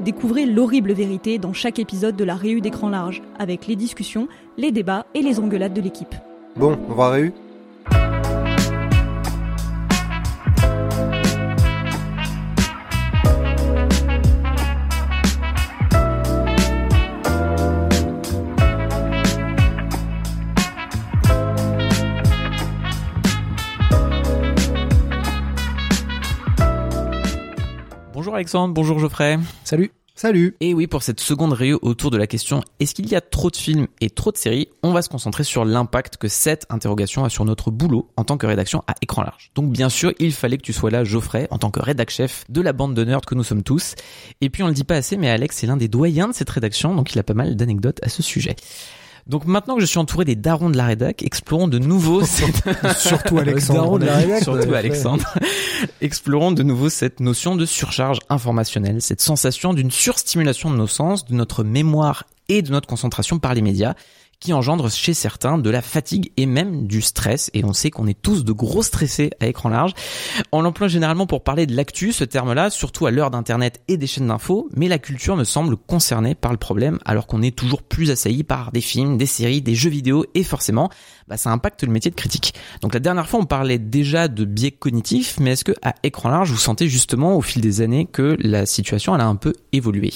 Découvrez l'horrible vérité dans chaque épisode de la Réu d'écran large, avec les discussions, les débats et les engueulades de l'équipe. Bon, on va Réu? Alexandre, bonjour Geoffrey. Salut. Salut Et oui, pour cette seconde réunion autour de la question est-ce qu'il y a trop de films et trop de séries? On va se concentrer sur l'impact que cette interrogation a sur notre boulot en tant que rédaction à écran large. Donc bien sûr, il fallait que tu sois là, Geoffrey, en tant que rédac chef de la bande de nerds que nous sommes tous. Et puis on le dit pas assez, mais Alex est l'un des doyens de cette rédaction, donc il a pas mal d'anecdotes à ce sujet. Donc maintenant que je suis entouré des darons de la rédac, explorons de nouveau cette... Surtout Alexandre. Daron de la rédac, Surtout ouais. Alexandre. Explorons de nouveau cette notion de surcharge informationnelle, cette sensation d'une surstimulation de nos sens, de notre mémoire et de notre concentration par les médias qui engendre chez certains de la fatigue et même du stress. Et on sait qu'on est tous de gros stressés à écran large. On l'emploie généralement pour parler de l'actu, ce terme-là, surtout à l'heure d'Internet et des chaînes d'infos, mais la culture me semble concernée par le problème alors qu'on est toujours plus assailli par des films, des séries, des jeux vidéo et forcément, bah, ça impacte le métier de critique. Donc la dernière fois, on parlait déjà de biais cognitifs, mais est-ce que à écran large, vous sentez justement au fil des années que la situation elle a un peu évolué?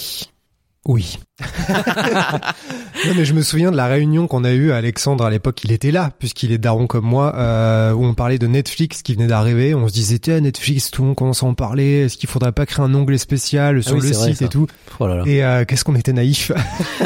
Oui. non mais je me souviens de la réunion qu'on a eue à Alexandre à l'époque, il était là puisqu'il est daron comme moi, euh, où on parlait de Netflix qui venait d'arriver, on se disait tiens Netflix, tout le monde commence à en parler, est-ce qu'il faudrait pas créer un onglet spécial sur Ah oui, le vrai, site et tout Oh là là. Et euh, qu'est-ce qu'on était naïf.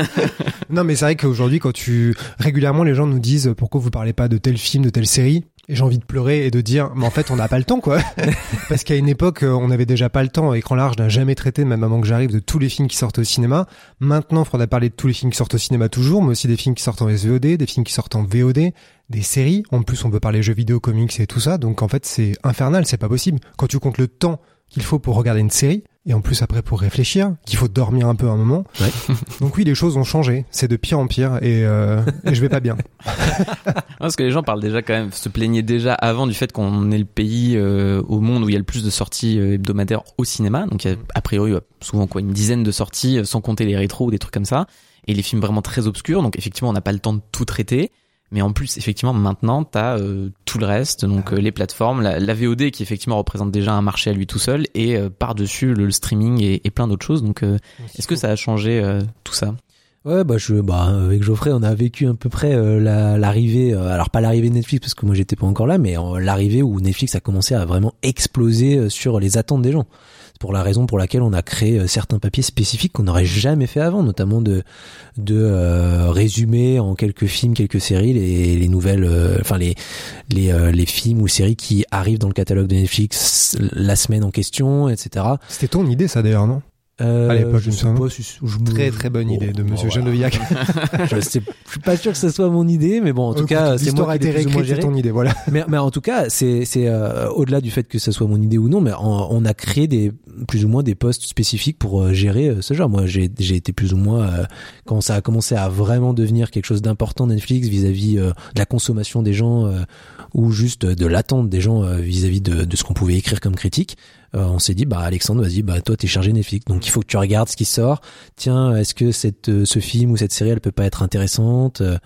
non mais c'est vrai qu'aujourd'hui quand tu régulièrement les gens nous disent pourquoi vous parlez pas de tel film, de telle série? J'ai envie de pleurer et de dire mais en fait on n'a pas le temps quoi. Parce qu'à une époque euh, on n'avait déjà pas le temps. Écran large n'a jamais traité même avant que j'arrive de tous les films qui sortent au cinéma. Maintenant il faudra parler de tous les films qui sortent au cinéma toujours mais aussi des films qui sortent en SVOD des films qui sortent en VOD des séries. En plus on peut parler jeux vidéo comics et tout ça. Donc en fait c'est infernal c'est pas possible. Quand tu comptes le temps qu'il faut pour regarder une série et en plus après pour réfléchir qu'il faut dormir un peu un moment donc oui les choses ont changé c'est de pire en pire et, euh, et je vais pas bien Parce que les gens parlent déjà quand même, se plaignaient déjà avant du fait qu'on est le pays euh, au monde où il y a le plus de sorties euh, hebdomadaires au cinéma. Donc il y a a priori euh, souvent quoi une dizaine de sorties sans compter les rétros ou des trucs comme ça. Et les films vraiment très obscurs. Donc effectivement on n'a pas le temps de tout traiter. Mais en plus, effectivement, maintenant, t'as euh, tout le reste, donc euh, les plateformes, la, la VOD qui effectivement représente déjà un marché à lui tout seul, et euh, par-dessus le, le streaming et, et plein d'autres choses. Donc, euh, est-ce que ça a changé euh, tout ça? Ouais, bah je, bah avec Geoffrey, on a vécu à peu près euh, la- l'arrivée. euh, alors pas l'arrivée de Netflix parce que moi j'étais pas encore là, mais euh, l'arrivée où Netflix a commencé à vraiment exploser euh, sur les attentes des gens. C'est pour la raison pour laquelle on a créé euh, certains papiers spécifiques qu'on n'aurait jamais fait avant, notamment de de résumer en quelques films, quelques séries les, les nouvelles, enfin les les les films ou séries qui arrivent dans le catalogue de Netflix la semaine en question, etc. c'était ton idée ça d'ailleurs non? Euh, À l'époque, je me sais pas si je me- très très bonne Bon, idée de bon, monsieur voilà. Geneviac je, sais- je suis pas sûr que ce soit mon idée, mais bon, en tout cas, c'est moi a qui été ou moins géré. ton idée voilà Mais, mais en tout cas, c'est c'est euh, au-delà du fait que ce soit mon idée ou non, mais on, on a créé des plus ou moins des postes spécifiques pour euh, gérer euh, ce genre. Moi, j'ai j'ai été plus ou moins euh, quand ça a commencé à vraiment devenir quelque chose d'important Netflix vis-à-vis euh, de la consommation des gens euh, ou juste de l'attente des gens euh, vis-à-vis de, de ce qu'on pouvait écrire comme critique. Euh, on s'est dit bah Alexandre vas-y bah toi t'es chargé Netflix donc il faut que tu regardes ce qui sort tiens est-ce que cette euh, ce film ou cette série elle peut pas être intéressante Euh,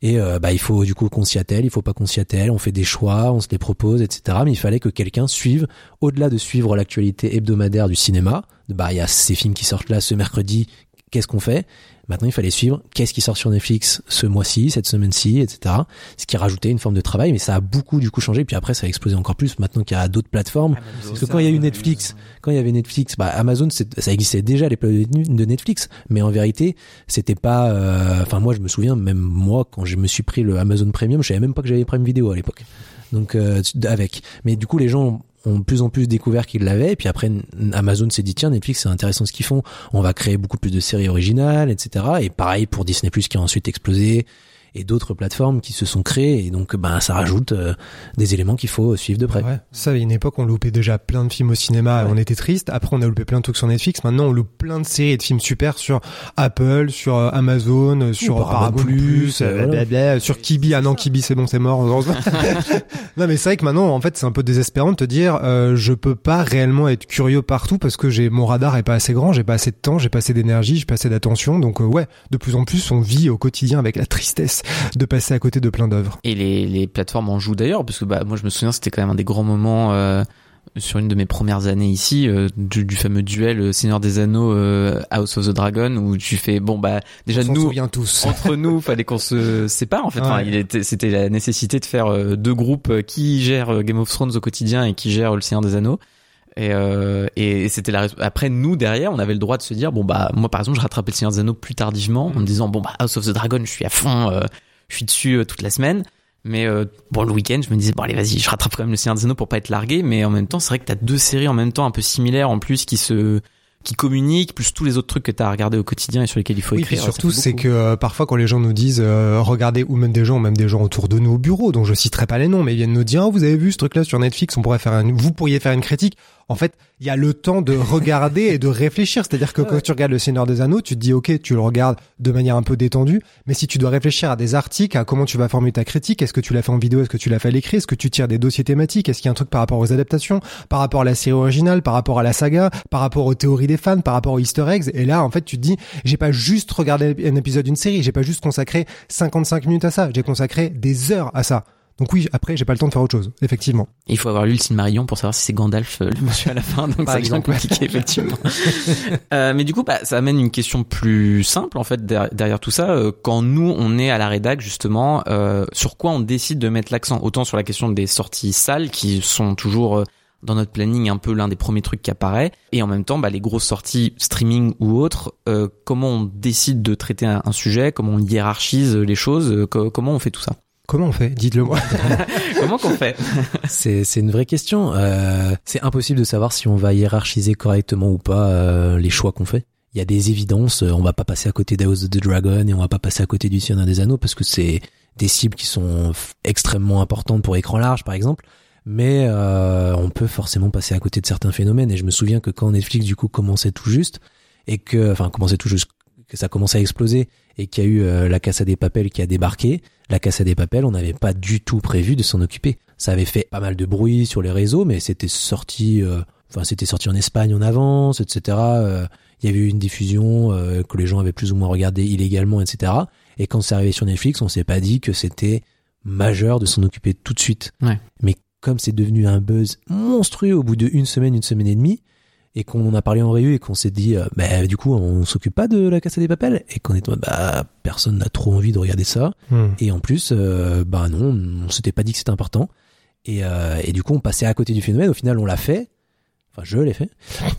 et bah il faut du coup qu'on s'y attelle, il faut pas qu'on s'y attelle, on fait des choix, on se les propose, etc. Mais il fallait que quelqu'un suive, au-delà de suivre l'actualité hebdomadaire du cinéma. Bah il y a ces films qui sortent là ce mercredi, qu'est-ce qu'on fait? Maintenant, il fallait suivre qu'est-ce qui sort sur Netflix ce mois-ci, cette semaine-ci, etc. Ce qui rajoutait une forme de travail, mais ça a beaucoup du coup changé. Puis après, ça a explosé encore plus maintenant qu'il y a d'autres plateformes. Parce que quand il y a eu Netflix, quand il y avait Netflix, bah, Amazon, ça existait déjà les plateformes de Netflix, mais en vérité, c'était pas. euh, Enfin, moi, je me souviens, même moi, quand je me suis pris le Amazon Premium, je savais même pas que j'avais Prime Vidéo à l'époque. Donc euh, avec. Mais du coup, les gens ont plus en plus découvert qu'ils l'avaient. Et puis après, Amazon s'est dit tiens, Netflix, c'est intéressant ce qu'ils font. On va créer beaucoup plus de séries originales, etc. Et pareil pour Disney qui a ensuite explosé et d'autres plateformes qui se sont créées. Et donc, ben, ça rajoute euh, des éléments qu'il faut suivre de près. Ouais. Ça, à une époque, on loupait déjà plein de films au cinéma, Ouais. on était triste. Après, on a loupé plein de trucs sur Netflix. Maintenant, on loupe plein de séries et de films super sur Apple, sur euh, Amazon, euh, sur Paramount Paramount Plus, euh, voilà. blablabla, sur Kibi. Ah non, Kibi, c'est bon, c'est mort. non, mais c'est vrai que maintenant, en fait, c'est un peu désespérant de te dire, euh, je peux pas réellement être curieux partout parce que j'ai mon radar est pas assez grand, j'ai pas assez de temps, j'ai pas assez d'énergie, j'ai pas assez d'attention. Donc, euh, ouais, de plus en plus, on vit au quotidien avec la tristesse de passer à côté de plein d'œuvres. Et les, les plateformes en jouent d'ailleurs, parce que bah, moi je me souviens, c'était quand même un des grands moments euh, sur une de mes premières années ici, euh, du, du fameux duel euh, Seigneur des Anneaux euh, House of the Dragon, où tu fais, bon bah déjà on nous, tous. entre nous, fallait qu'on se sépare en fait. Enfin, il était, c'était la nécessité de faire deux groupes qui gèrent Game of Thrones au quotidien et qui gèrent le Seigneur des Anneaux. Et, euh, et c'était la après nous derrière on avait le droit de se dire bon bah moi par exemple je rattrapais le Seigneur des Anneaux plus tardivement en me disant bon bah House of the Dragon je suis à fond euh, je suis dessus euh, toute la semaine. Mais euh, bon le week-end je me disais bon allez vas-y je rattrape quand même le Seigneur des Anneaux pour pas être largué. Mais en même temps c'est vrai que t'as deux séries en même temps un peu similaires en plus qui se qui communiquent plus tous les autres trucs que t'as à regarder au quotidien et sur lesquels il faut Oui, puis écrire ça surtout, c'est que euh, parfois quand les gens nous disent euh, regardez ou même des gens, même des gens autour de nous au bureau, dont je citerai pas les noms, mais ils viennent nous dire Ah, vous avez vu ce truc-là sur Netflix, on pourrait faire un, vous pourriez faire une critique. En fait, il y a le temps de regarder et de réfléchir. C'est-à-dire que quand tu regardes Le Seigneur des Anneaux, tu te dis ok, tu le regardes de manière un peu détendue, mais si tu dois réfléchir à des articles, à comment tu vas formuler ta critique, est-ce que tu l'as fait en vidéo, est-ce que tu l'as fait à l'écrit, est-ce que tu tires des dossiers thématiques, est-ce qu'il y a un truc par rapport aux adaptations, par rapport à la série originale, par rapport à la saga, par rapport aux théories des fans, par rapport aux Easter eggs. Et là, en fait, tu te dis, j'ai pas juste regardé un épisode d'une série, j'ai pas juste consacré 55 minutes à ça, j'ai consacré des heures à ça. Donc oui, après, j'ai pas le temps de faire autre chose, effectivement. Il faut avoir lu le Silmarillion pour savoir si c'est Gandalf euh, le monsieur à la fin, donc exemple. compliqué effectivement. euh, mais du coup, bah, ça amène une question plus simple en fait der- derrière tout ça. Euh, Quand nous, on est à la rédac justement, euh, sur quoi on décide de mettre l'accent? Autant sur la question des sorties salles qui sont toujours euh, dans notre planning un peu l'un des premiers trucs qui apparaît, et en même temps, bah, les grosses sorties streaming ou autres. euh, comment on décide de traiter un, un sujet Comment on hiérarchise les choses co- Comment on fait tout ça? Comment on fait? Dites-le moi. Comment qu'on fait? C'est c'est une vraie question. Euh, c'est impossible de savoir si on va hiérarchiser correctement ou pas euh, les choix qu'on fait. Il y a des évidences. euh, On va pas passer à côté d'House of the Dragon et on va pas passer à côté du Seigneur des Anneaux parce que c'est des cibles qui sont f- extrêmement importantes pour écran large, par exemple. Mais euh, on peut forcément passer à côté de certains phénomènes. Et je me souviens que quand Netflix du coup commençait tout juste et que, enfin, commençait tout juste, que ça commençait à exploser et qu'il y a eu euh, la Casa des Papels qui a débarqué, la Casa des Papels, on n'avait pas du tout prévu de s'en occuper. Ça avait fait pas mal de bruit sur les réseaux, mais c'était sorti, euh, enfin c'était sorti en Espagne en avance, etc. Euh, Il y avait eu une diffusion euh, que les gens avaient plus ou moins regardé illégalement, etc. Et quand c'est arrivé sur Netflix, on s'est pas dit que c'était majeur de s'en occuper tout de suite. Ouais. Mais comme c'est devenu un buzz monstrueux au bout de une semaine, une semaine et demie, et qu'on en a parlé en réu et qu'on s'est dit, euh, bah, du coup, on s'occupe pas de la Casa des Papels, et qu'on est, bah, personne n'a trop envie de regarder ça. Hmm. Et en plus, euh, bah non, on s'était pas dit que c'était important. Et, euh, et du coup, on passait à côté du phénomène. Au final, on l'a fait. Enfin, je l'ai fait.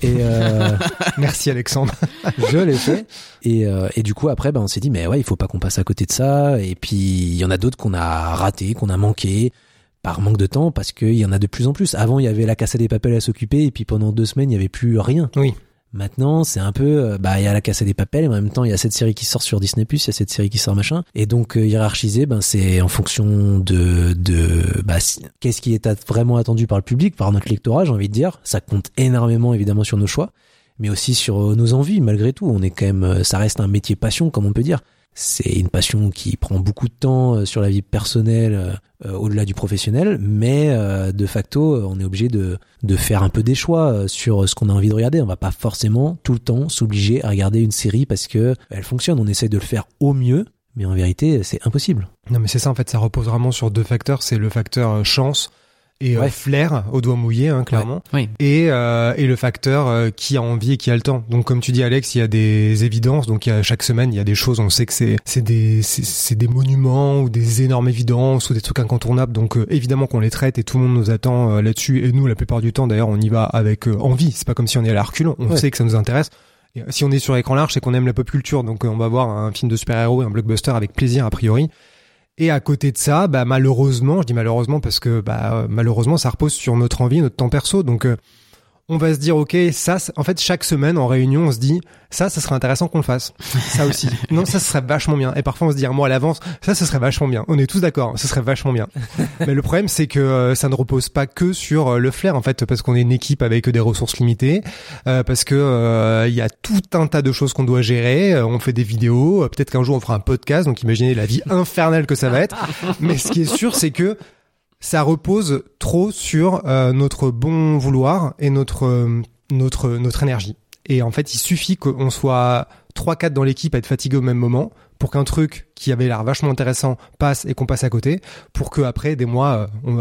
Et euh, Merci Alexandre. je l'ai fait. Et, euh, et du coup, après, bah, on s'est dit, mais ouais, il faut pas qu'on passe à côté de ça. Et puis, il y en a d'autres qu'on a raté, qu'on a manqué par manque de temps, parce qu'il y en a de plus en plus. Avant, il y avait la Casa des Papels à s'occuper, et puis pendant deux semaines, il y avait plus rien. Oui. Maintenant, c'est un peu, euh, bah, il y a la Casa des Papels, et en même temps, il y a cette série qui sort sur Disney+, il y a cette série qui sort machin. Et donc, euh, hiérarchiser, ben, c'est en fonction de, de, bah, si- qu'est-ce qui est at- vraiment attendu par le public, par notre lectorat, j'ai envie de dire. Ça compte énormément, évidemment, sur nos choix, mais aussi sur euh, nos envies, malgré tout. On est quand même, euh, ça reste un métier passion, comme on peut dire. C'est une passion qui prend beaucoup de temps euh, sur la vie personnelle, euh, euh, au-delà du professionnel, mais de facto, on est obligé de, de faire un peu des choix sur ce qu'on a envie de regarder. On va pas forcément tout le temps s'obliger à regarder une série parce que elle fonctionne. On essaie de le faire au mieux, mais en vérité, c'est impossible. Non mais c'est ça en fait, ça repose vraiment sur deux facteurs, c'est le facteur chance et euh, Ouais. flair au doigt mouillé, hein, clairement. Oui. Et, euh, et le facteur euh, qui a envie et qui a le temps. Donc comme tu dis Alex, il y a des évidences. Donc il y a, chaque semaine, il y a des choses. On sait que c'est c'est des c'est- des monuments ou des énormes évidences ou des trucs incontournables. Donc euh, évidemment qu'on les traite et tout le monde nous attend euh, là-dessus. Et nous, la plupart du temps, d'ailleurs, on y va avec euh, envie. C'est pas comme si on est à la. On Ouais. sait que ça nous intéresse. Et, euh, si on est sur écran large, c'est qu'on aime la pop culture. Donc euh, on va voir un film de super-héros, un blockbuster avec plaisir a priori. Et à côté de ça, bah malheureusement, je dis malheureusement parce que bah euh, malheureusement ça repose sur notre envie, notre temps perso. Donc euh, on va se dire ok, ça, en fait chaque semaine en réunion, on se dit ça, ça serait intéressant qu'on le fasse. Ça aussi. non, ça, ce serait vachement bien. Et parfois on se dit un mois à l'avance, ça, ce serait vachement bien. On est tous d'accord, ce serait vachement bien. Mais le problème, c'est que euh, ça ne repose pas que sur euh, le flair en fait, parce qu'on est une équipe avec des ressources limitées, euh, parce que il y a tout un tas de choses qu'on doit gérer. On fait des vidéos, peut-être qu'un jour on fera un podcast. Donc imaginez la vie infernale que ça va être. Mais ce qui est sûr, c'est que ça repose trop sur euh, notre bon vouloir et notre euh, notre notre énergie. Et en fait, il suffit qu'on soit trois quatre dans l'équipe à être fatigué au même moment pour qu'un truc qui avait l'air vachement intéressant passe et qu'on passe à côté, pour que après des mois, euh, on,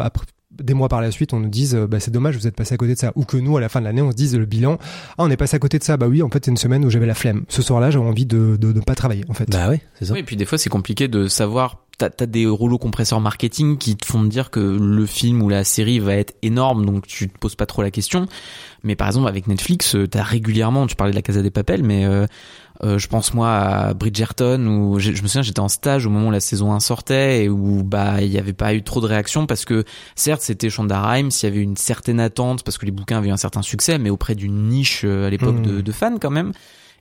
des mois par la suite, on nous dise euh, bah, c'est dommage, vous êtes passé à côté de ça, ou que nous à la fin de l'année on se dise le bilan ah on est passé à côté de ça, bah oui en fait c'est une semaine où j'avais la flemme. Ce soir-là j'avais envie de, de de pas travailler en fait. Bah ouais, c'est ça. Oui, et puis des fois c'est compliqué de savoir. T'as as des rouleaux compresseurs marketing qui te font dire que le film ou la série va être énorme, donc tu te poses pas trop la question. Mais par exemple avec Netflix, euh, t'as régulièrement, tu parlais de la Casa des Papels, mais euh, euh, je pense moi à Bridgerton où je me souviens j'étais en stage au moment où la saison 1 sortait et où bah il y avait pas eu trop de réactions parce que certes c'était Shonda Rhimes, il y avait une certaine attente parce que les bouquins avaient eu un certain succès, mais auprès d'une niche euh, à l'époque Mhm. de, de fans quand même.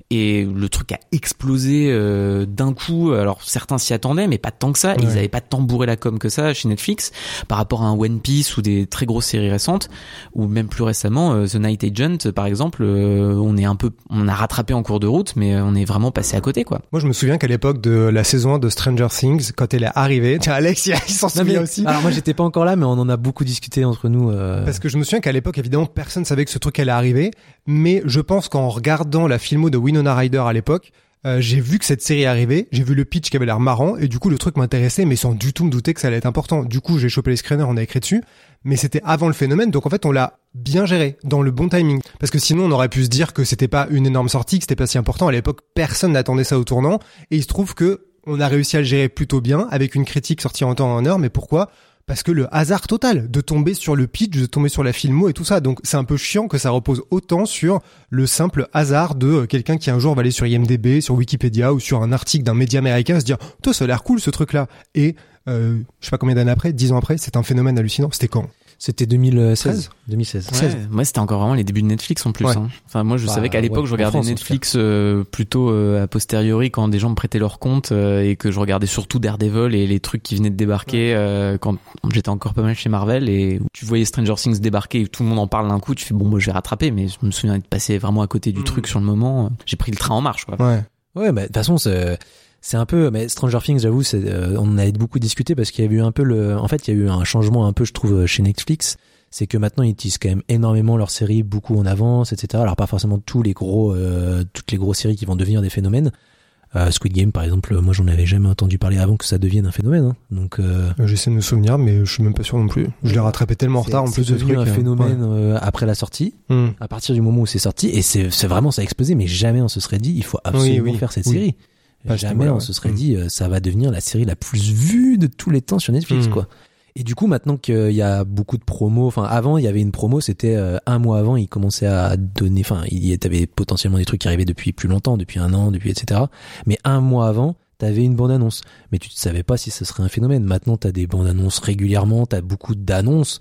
Et le truc a explosé euh, d'un coup. Alors certains s'y attendaient, mais pas tant que ça. Ils Ouais. avaient pas tant bourré la com que ça chez Netflix par rapport à un One Piece ou des très grosses séries récentes, ou même plus récemment euh, The Night Agent par exemple. euh, on est un peu, on a rattrapé en cours de route, mais on est vraiment passé à côté quoi. Moi je me souviens qu'à l'époque de la saison 1 de Stranger Things, quand elle est arrivée, tiens Alex il s'en souvient mais- aussi. Alors moi j'étais pas encore là, mais on en a beaucoup discuté entre nous. euh, Parce que je me souviens qu'à l'époque, évidemment, personne savait que ce truc allait arriver. Mais je pense qu'en regardant la filmo de Winona Ryder à l'époque, euh, j'ai vu que cette série arrivait, j'ai vu le pitch qui avait l'air marrant, et du coup le truc m'intéressait, mais sans du tout me douter que ça allait être important. Du coup, j'ai chopé les screeners, on a écrit dessus, mais c'était avant le phénomène, donc en fait on l'a bien géré, dans le bon timing. Parce que sinon on aurait pu se dire que c'était pas une énorme sortie, que c'était pas si important. À l'époque, personne n'attendait ça au tournant, et il se trouve que on a réussi à le gérer plutôt bien, avec une critique sortie en temps et en heure, mais pourquoi? Parce que le hasard total de tomber sur le pitch, de tomber sur la filmo et tout ça. Donc c'est un peu chiant que ça repose autant sur le simple hasard de euh, quelqu'un qui un jour va aller sur IMDb, sur Wikipédia ou sur un article d'un média américain se dire toi ça a l'air cool ce truc là et euh, je sais pas combien d'années après, dix ans après, c'est un phénomène hallucinant. C'était quand? C'était 2016. 2016. Ouais, moi c'était encore vraiment les débuts de Netflix en plus. Ouais. hein. Enfin moi je Bah, savais qu'à l'époque ouais, je regardais France, Netflix euh, plutôt euh, a posteriori quand des gens me prêtaient leur compte euh, et que je regardais surtout Daredevil et les trucs qui venaient de débarquer euh, quand j'étais encore pas mal chez Marvel et où tu voyais Stranger Things débarquer et tout le monde en parle d'un coup tu fais bon moi je vais rattraper mais je me souviens d'être passé vraiment à côté du Mm. truc sur le moment. J'ai pris le train en marche quoi. Ouais. Ouais, bah, de toute façon, c'est, un peu, mais Stranger Things, j'avoue, euh, on en avait beaucoup discuté parce qu'il y a eu un peu le, en fait, il y a eu un changement un peu, je trouve, chez Netflix. C'est que maintenant, ils utilisent quand même énormément leurs séries, beaucoup en avance, etc. Alors, pas forcément tous les gros, euh, toutes les grosses séries qui vont devenir des phénomènes. Euh, Squid Game, par exemple, moi, j'en avais jamais entendu parler avant que ça devienne un phénomène. hein. Donc, euh, J'essaie de me souvenir, mais je suis même pas sûr non plus. Je l'ai rattrapé tellement en retard en plus de trucs. un euh, phénomène euh, après la sortie. Hmm. à partir du moment où c'est sorti et c'est vraiment ça a explosé mais jamais on se serait dit il faut absolument oui, faire cette oui. série Pas jamais on se serait Mm. dit euh, ça va devenir la série la plus vue de tous les temps sur Netflix Mm. quoi et du coup maintenant qu'il y a beaucoup de promos enfin avant il y avait une promo c'était euh, un mois avant il commençait à donner enfin il y avait potentiellement des trucs qui arrivaient depuis plus longtemps depuis un an depuis etc mais un mois avant T'avais une bande annonce, mais tu ne savais pas si ce serait un phénomène. Maintenant, t'as des bandes annonces régulièrement, t'as beaucoup d'annonces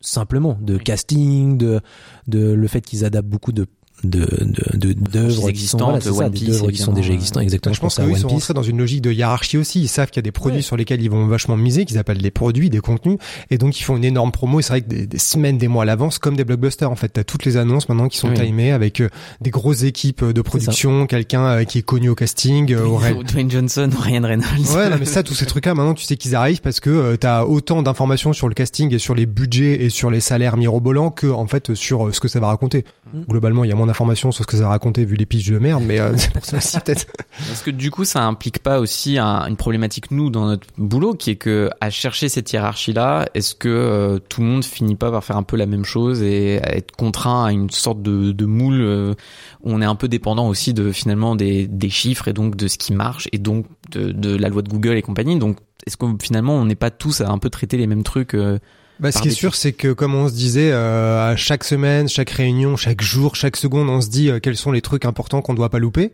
simplement de casting, de de le fait qu'ils adaptent beaucoup de de de de- d'œuvres sont existantes, voilà, One Piece, œuvres qui sont déjà ouais. existantes exactement. Je pense pensais à qu'eux, ils One sont Piece. rentrés dans une logique de hiérarchie aussi. Ils savent qu'il y a des produits Ouais. sur lesquels ils vont vachement miser, qu'ils appellent des produits, des contenus. Et donc, ils font une énorme promo. Et c'est vrai que des, des semaines, des mois à l'avance, comme des blockbusters, en fait. T'as toutes les annonces maintenant qui sont Oui. timées avec euh, des grosses équipes euh, de production, quelqu'un euh, qui est connu au casting, euh, au ré- Dwayne Johnson Ryan Reynolds. Ouais, non, mais ça, tous ces trucs-là, maintenant, tu sais qu'ils arrivent parce que t'as autant d'informations sur le casting et sur les budgets et sur les salaires mirobolants que, en fait, sur ce que ça va raconter. Globalement, il y a moins d'informations sur ce que ça a raconté vu les pitchs de merde, mais euh, c'est pour ça aussi peut-être. Est-ce que du coup, ça implique pas aussi un- une problématique nous dans notre boulot, qui est que à chercher cette hiérarchie-là, est-ce que euh, tout le monde finit pas par faire un peu la même chose et à être contraint à une sorte de, de moule euh, où on est un peu dépendant aussi de finalement des, des chiffres et donc de ce qui marche et donc de, de la loi de Google et compagnie. Donc, est-ce que finalement on n'est pas tous à un peu traiter les mêmes trucs euh, Bah, ce qui est sûr, c'est que comme on se disait, euh, à chaque semaine, chaque réunion, chaque jour, chaque seconde, on se dit euh, quels sont les trucs importants qu'on doit pas louper.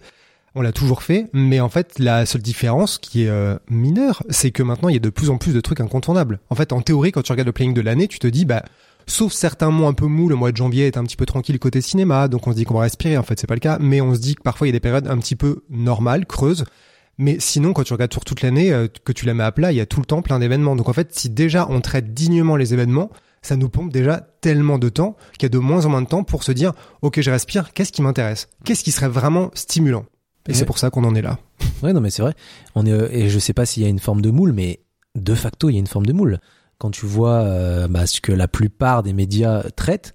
On l'a toujours fait, mais en fait, la seule différence qui est euh, mineure, c'est que maintenant, il y a de plus en plus de trucs incontournables. En fait, en théorie, quand tu regardes le planning de l'année, tu te dis, bah, sauf certains mois un peu mous, le mois de janvier est un petit peu tranquille côté cinéma, donc on se dit qu'on va respirer. En fait, c'est pas le cas, mais on se dit que parfois il y a des périodes un petit peu normales, creuses. Mais sinon, quand tu regardes sur toute l'année, euh, que tu la mets à plat, il y a tout le temps plein d'événements. Donc en fait, si déjà on traite dignement les événements, ça nous pompe déjà tellement de temps qu'il y a de moins en moins de temps pour se dire, ok, je respire, qu'est-ce qui m'intéresse? Qu'est-ce qui serait vraiment stimulant? Et Ouais. c'est pour ça qu'on en est là. Ouais, non, mais c'est vrai. On est, et je sais pas s'il y a une forme de moule, mais de facto, il y a une forme de moule. Quand tu vois euh, bah, ce que la plupart des médias traitent,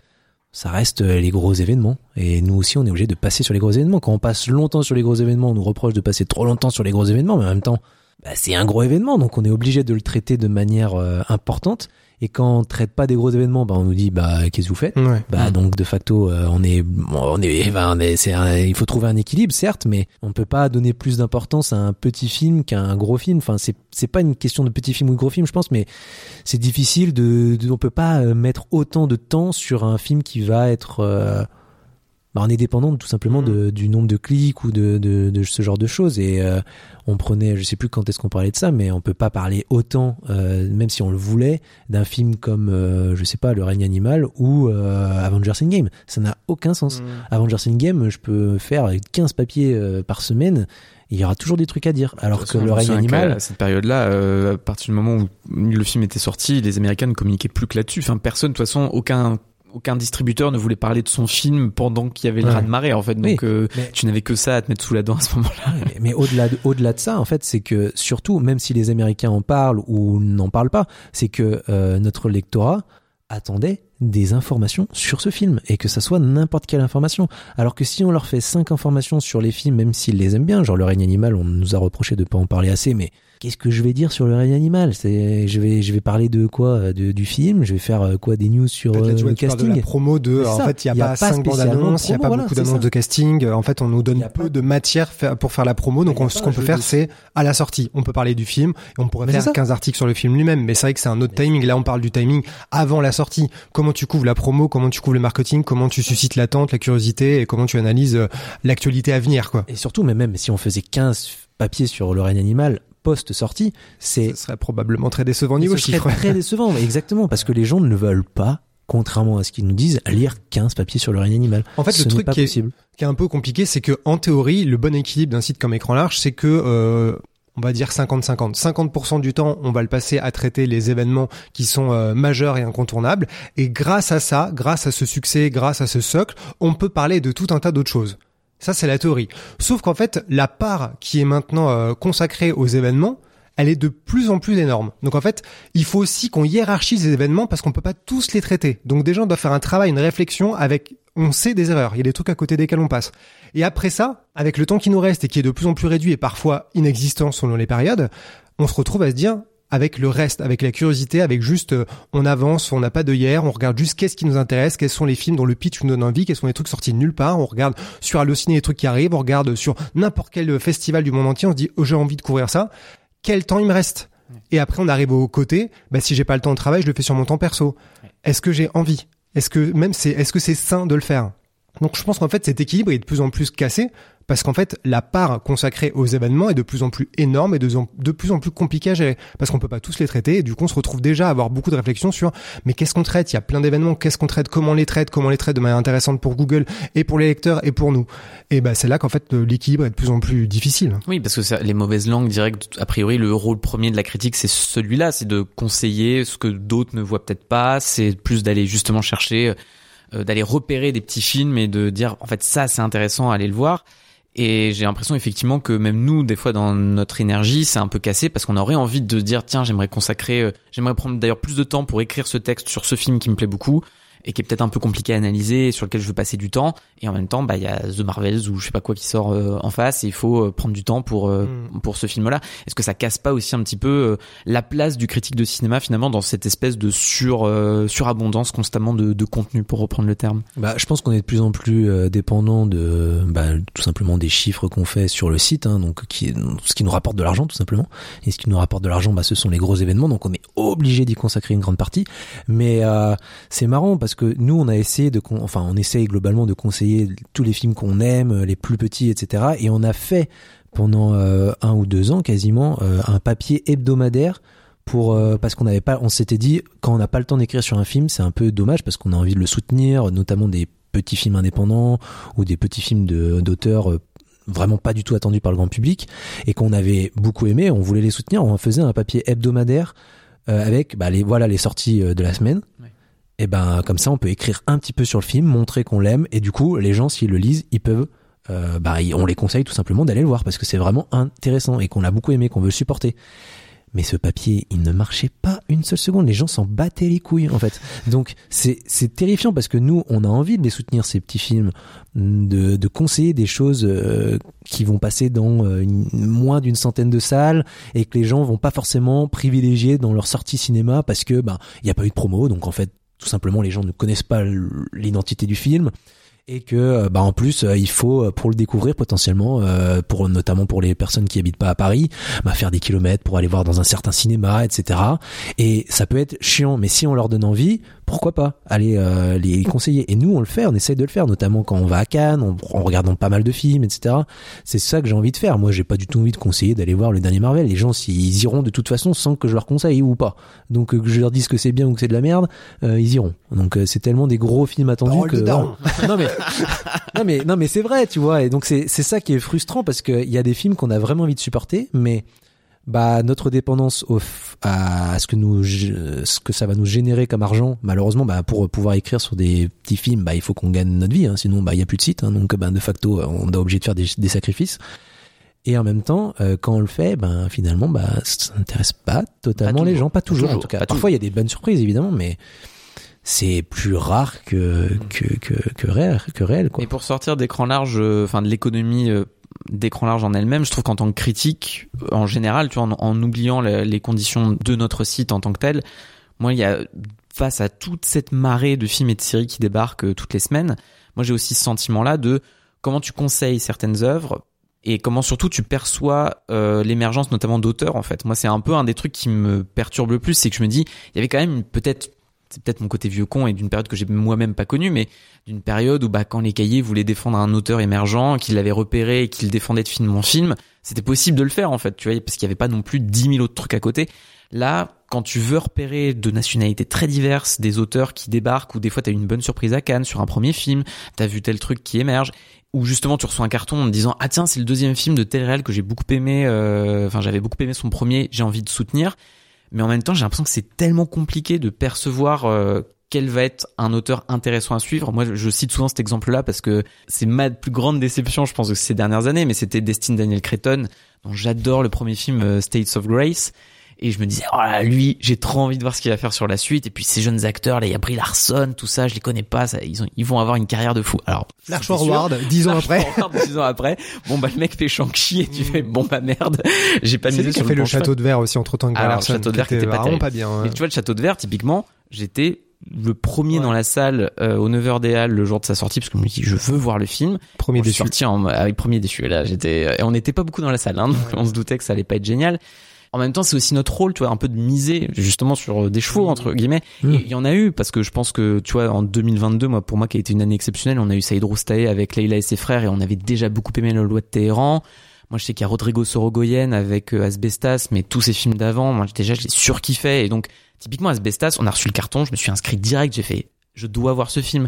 ça reste euh, les gros événements. Et nous aussi, on est obligé de passer sur les gros événements. Quand on passe longtemps sur les gros événements, on nous reproche de passer trop longtemps sur les gros événements, mais en même temps, bah, c'est un gros événement, donc on est obligé de le traiter de manière euh, importante. Et quand on traite pas des gros événements, bah, on nous dit bah qu'est-ce que vous faites? Ouais. bah donc de facto euh, on est on est, enfin, on est c'est un- il faut trouver un équilibre certes mais on peut pas donner plus d'importance à un petit film qu'à un gros film. Enfin c'est c'est pas une question de petit film ou de gros film je pense mais c'est difficile de, de on peut pas euh, mettre autant de temps sur un film qui va être euh, bah, on est dépendant tout simplement de, du nombre de clics ou de, de, de ce genre de choses. Et euh, on prenait je sais plus quand est-ce qu'on parlait de ça mais on peut pas parler autant euh, même si on le voulait d'un film comme euh, je sais pas le règne animal ou euh, Avengers Endgame. Ça n'a aucun sens. Avengers Endgame je peux faire 15 papiers euh, par semaine. Il y aura toujours des trucs à dire. Alors que le règne animal qu'à cette période-là, euh, à partir du moment où le film était sorti, les Américains ne communiquaient plus que là-dessus. Enfin, personne, de toute façon, aucun aucun distributeur ne voulait parler de son film pendant qu'il y avait le Ouais. raz de marée en fait. Oui, Donc euh, mais- tu n'avais que ça à te mettre sous la dent à ce moment-là. mais, mais au-delà de, au-delà de ça, en fait, c'est que surtout, même si les Américains en parlent ou n'en parlent pas, c'est que euh, notre lectorat attendait des informations sur ce film et que ça soit n'importe quelle information. Alors que si on leur fait cinq informations sur les films, même s'ils les aiment bien, genre le règne animal, on nous a reproché de pas en parler assez, mais qu'est-ce que je vais dire sur le règne animal? C'est, je vais, je vais parler de quoi de, Du film? Je vais faire euh, quoi Des news sur là, euh, tu vois, le tu parles de casting? la promo de. En fait, il y a, Il y a pas cinq bandes annonces, il y a pas voilà, beaucoup d'annonces de casting. En fait, on nous donne peu pas- de matière pour faire la promo. Donc, on- ce qu'on peut faire, de- c'est à la sortie. On peut parler du film et on pourrait Mais faire c'est ça. 15 articles sur le film lui-même. Mais c'est vrai que c'est un autre timing. Là, on parle du timing avant la sortie. Comment tu couvres la promo, comment tu couvres le marketing, comment tu suscites l'attente, la curiosité et comment tu analyses euh, l'actualité à venir, quoi? Et surtout, mais même si on faisait 15 papiers sur le règne animal post-sortie, c'est Ce serait probablement très décevant niveau ce serait chiffres. très décevant, exactement, parce que les gens ne veulent pas, contrairement à ce qu'ils nous disent, lire 15 papiers sur le règne animal. En fait, Ce le truc qui est, qui est un peu compliqué, c'est que en théorie, le bon équilibre d'un site comme Écran Large, c'est que euh, on va dire 50-50. 50%, du temps, on va le passer à traiter les événements qui sont euh, majeurs et incontournables. Et grâce à ça, grâce à ce succès, grâce à ce socle, on peut parler de tout un tas d'autres choses. Ça, c'est la théorie. Sauf qu'en fait, la part qui est maintenant euh, consacrée aux événements, elle est de plus en plus énorme. Donc en fait, il faut aussi qu'on hiérarchise les événements parce qu'on peut pas tous les traiter. Donc des gens doivent faire un travail, une réflexion avec, on sait des erreurs, il y a des trucs à côté desquels on passe. Et après ça, avec le temps qui nous reste et qui est de plus en plus réduit et parfois inexistant selon les périodes, on se retrouve à se dire, avec le reste, avec la curiosité, avec juste euh, on avance, on n'a pas de hier, on regarde juste qu'est-ce qui nous intéresse, quels sont les films dont le pitch nous donne envie, quels sont les trucs sortis de nulle part, on regarde sur Allociné les trucs qui arrivent, on regarde sur n'importe quel festival du monde entier, on se dit oh, j'ai envie de couvrir ça, quel temps il me reste? Et après on arrive au côté, bah si j'ai pas le temps de travail, je le fais sur mon temps perso. Est-ce que j'ai envie? Est-ce que même c'est est-ce que c'est sain de le faire? Donc je pense qu'en fait cet équilibre est de plus en plus cassé parce qu'en fait la part consacrée aux événements est de plus en plus énorme et de, plus en plus compliquée à gérer. Parce qu'on peut pas tous les traiter et du coup on se retrouve déjà à avoir beaucoup de réflexions sur mais qu'est-ce qu'on traite? Il y a plein d'événements. Qu'est-ce qu'on traite? Comment on les traite? Comment on les traite de manière intéressante pour Google et pour les lecteurs et pour nous? Et ben c'est là qu'en fait l'équilibre est de plus en plus difficile. Oui, parce que les mauvaises langues directes, a priori, le rôle premier de la critique, c'est celui-là, c'est de conseiller ce que d'autres ne voient peut-être pas, c'est plus d'aller justement chercher, euh, d'aller repérer des petits films et de dire, en fait, ça, c'est intéressant, allez le voir. Et j'ai l'impression effectivement que même nous, des fois dans notre énergie, c'est un peu cassé parce qu'on aurait envie de dire tiens, j'aimerais consacrer, euh, j'aimerais prendre d'ailleurs plus de temps pour écrire ce texte sur ce film qui me plaît beaucoup. Et qui est peut-être un peu compliqué à analyser, et sur lequel je veux passer du temps. Et en même temps, bah il y a The Marvels ou je sais pas quoi qui sort euh, en face, et il faut euh, prendre du temps pour euh, Mm. pour ce film-là. Est-ce que ça casse pas aussi un petit peu euh, la place du critique de cinéma finalement dans cette espèce de sur euh, surabondance constamment de, de contenu, pour reprendre le terme? Bah, je pense qu'on est de plus en plus euh, dépendant de bah, tout simplement des chiffres qu'on fait sur le site, hein, donc qui, ce qui nous rapporte de l'argent tout simplement. Et ce qui nous rapporte de l'argent, bah, ce sont les gros événements, donc on est obligé d'y consacrer une grande partie. Mais euh, c'est marrant parce que nous, on a essayé de, enfin, on essaye globalement de conseiller tous les films qu'on aime, les plus petits, etc. Et on a fait pendant euh, un ou deux ans quasiment euh, un papier hebdomadaire pour euh, parce qu'on n'avait pas on s'était dit quand on n'a pas le temps d'écrire sur un film c'est un peu dommage parce qu'on a envie de le soutenir notamment des petits films indépendants ou des petits films d'auteurs euh, vraiment pas du tout attendus par le grand public et qu'on avait beaucoup aimé on voulait les soutenir on faisait un papier hebdomadaire euh, avec bah, les voilà les sorties euh, de la semaine. Et ben comme ça on peut écrire un petit peu sur le film montrer qu'on l'aime et du coup les gens s'ils le lisent ils peuvent euh, bah, on les conseille tout simplement d'aller le voir parce que c'est vraiment intéressant et qu'on l'a beaucoup aimé qu'on veut supporter mais ce papier, il ne marchait pas une seule seconde. Les gens s'en battaient les couilles, en fait. Donc, c'est, terrifiant parce que nous, on a envie de les soutenir, ces petits films, de, de conseiller des choses euh, qui vont passer dans euh, moins d'une centaine de salles et que les gens vont pas forcément privilégier dans leur sortie cinéma parce que, ben, il n'y a pas eu de promo. Donc, en fait, tout simplement, les gens ne connaissent pas l'identité du film et que euh, bah en plus euh, il faut euh, pour le découvrir potentiellement pour notamment pour les personnes qui habitent pas à Paris bah, faire des kilomètres pour aller voir dans un certain cinéma etc et ça peut être chiant mais si on leur donne envie pourquoi pas aller euh, les conseiller. Et nous on le fait on essaye de le faire notamment quand on va à Cannes en, en regardant pas mal de films etc c'est ça que j'ai envie de faire. Moi j'ai pas du tout envie de conseiller d'aller voir le dernier Marvel. Les gens s'ils iront de toute façon sans que je leur conseille ou pas. Donc euh, que je leur dise que c'est bien ou que c'est de la merde euh, ils iront. Donc euh, c'est tellement des gros films attendus Parole que daron. non mais non mais non mais c'est vrai tu vois. Et donc c'est c'est ça qui est frustrant parce que il y a des films qu'on a vraiment envie de supporter mais bah notre dépendance au à ce que nous ce que ça va nous générer comme argent malheureusement bah pour pouvoir écrire sur des petits films bah il faut qu'on gagne notre vie hein, sinon bah il y a plus de site hein, donc bah de facto on est obligé de faire des, des sacrifices. Et en même temps euh, quand on le fait ben finalement bah ça n'intéresse pas totalement Pas les gens pas toujours, en toujours, tout cas. parfois il y a des bonnes surprises évidemment mais c'est plus rare que que que que réel que réel quoi. Et pour sortir d'écran large, euh, enfin de l'économie euh, d'écran large en elle-même, je trouve qu'en tant que critique, en général, tu vois, en, en oubliant le- les conditions de notre site en tant que tel, moi, il y a face à toute cette marée de films et de séries qui débarquent euh, toutes les semaines, moi j'ai aussi ce sentiment-là de comment tu conseilles certaines œuvres et comment surtout tu perçois euh, l'émergence notamment d'auteurs en fait. Moi c'est un peu un des trucs qui me perturbe le plus, c'est que je me dis il y avait quand même peut-être c'est peut-être mon côté vieux con et d'une période que j'ai moi-même pas connue, mais d'une période où bah quand les cahiers voulaient défendre un auteur émergent, qu'il l'avait repéré et qu'il défendait de film en film, c'était possible de le faire en fait, tu vois, parce qu'il y avait pas non plus 10 000 autres trucs à côté. Là, quand tu veux repérer de nationalités très diverses, des auteurs qui débarquent, ou des fois t'as une bonne surprise à Cannes sur un premier film, t'as vu tel truc qui émerge, ou justement tu reçois un carton en disant ah tiens c'est le deuxième film de tel réel que j'ai beaucoup aimé, euh, enfin j'avais beaucoup aimé son premier, j'ai envie de soutenir, mais en même temps j'ai l'impression que c'est tellement compliqué de percevoir euh, quel va être un auteur intéressant à suivre. Moi, je cite souvent cet exemple-là parce que c'est ma plus grande déception, je pense, de ces dernières années, mais c'était Destin Daniel Cretton, dont j'adore le premier film euh, States of Grace. Et je me disais, oh là, lui, j'ai trop envie de voir ce qu'il va faire sur la suite. Et puis ces jeunes acteurs, là, il y a Brie Larson, tout ça, je les connais pas, ça, ils, ont, ils vont avoir une carrière de fou. Alors, sûr. Forward, dix ans après. Dix ans après. Bon, bah, le mec fait Shang-Chi et tu fais, bon, bah, merde. J'ai pas misé lui qui sur a fait le château de verre aussi entre temps que Alors, Larson, Château de Verre qui était pas vraiment terrible. pas bien. Mais tu vois, le Château de Verre, typiquement, j'étais le premier Ouais. dans la salle euh, au 9h des Halles le jour de sa sortie parce que je me dis je veux voir le film. Premier Bon, je suis déçu. sorti en avec premier déçu là, j'étais et on n'était pas beaucoup dans la salle hein, donc on se doutait que ça allait pas être génial. En même temps, c'est aussi notre rôle, tu vois, un peu de miser justement sur euh, des chevaux entre guillemets. Mmh. Et il y en a eu parce que je pense que tu vois en 2022, moi pour moi qui a été une année exceptionnelle, on a eu Saïd Roustaé avec Leila et ses frères et on avait déjà beaucoup aimé la loi de Téhéran. Moi, je sais qu'il y a Rodrigo Sorogoyen avec euh, Asbestas, mais tous ces films d'avant, moi déjà je les surkiffais et donc typiquement Asbestas, on a reçu le carton, je me suis inscrit direct, j'ai fait je dois voir ce film.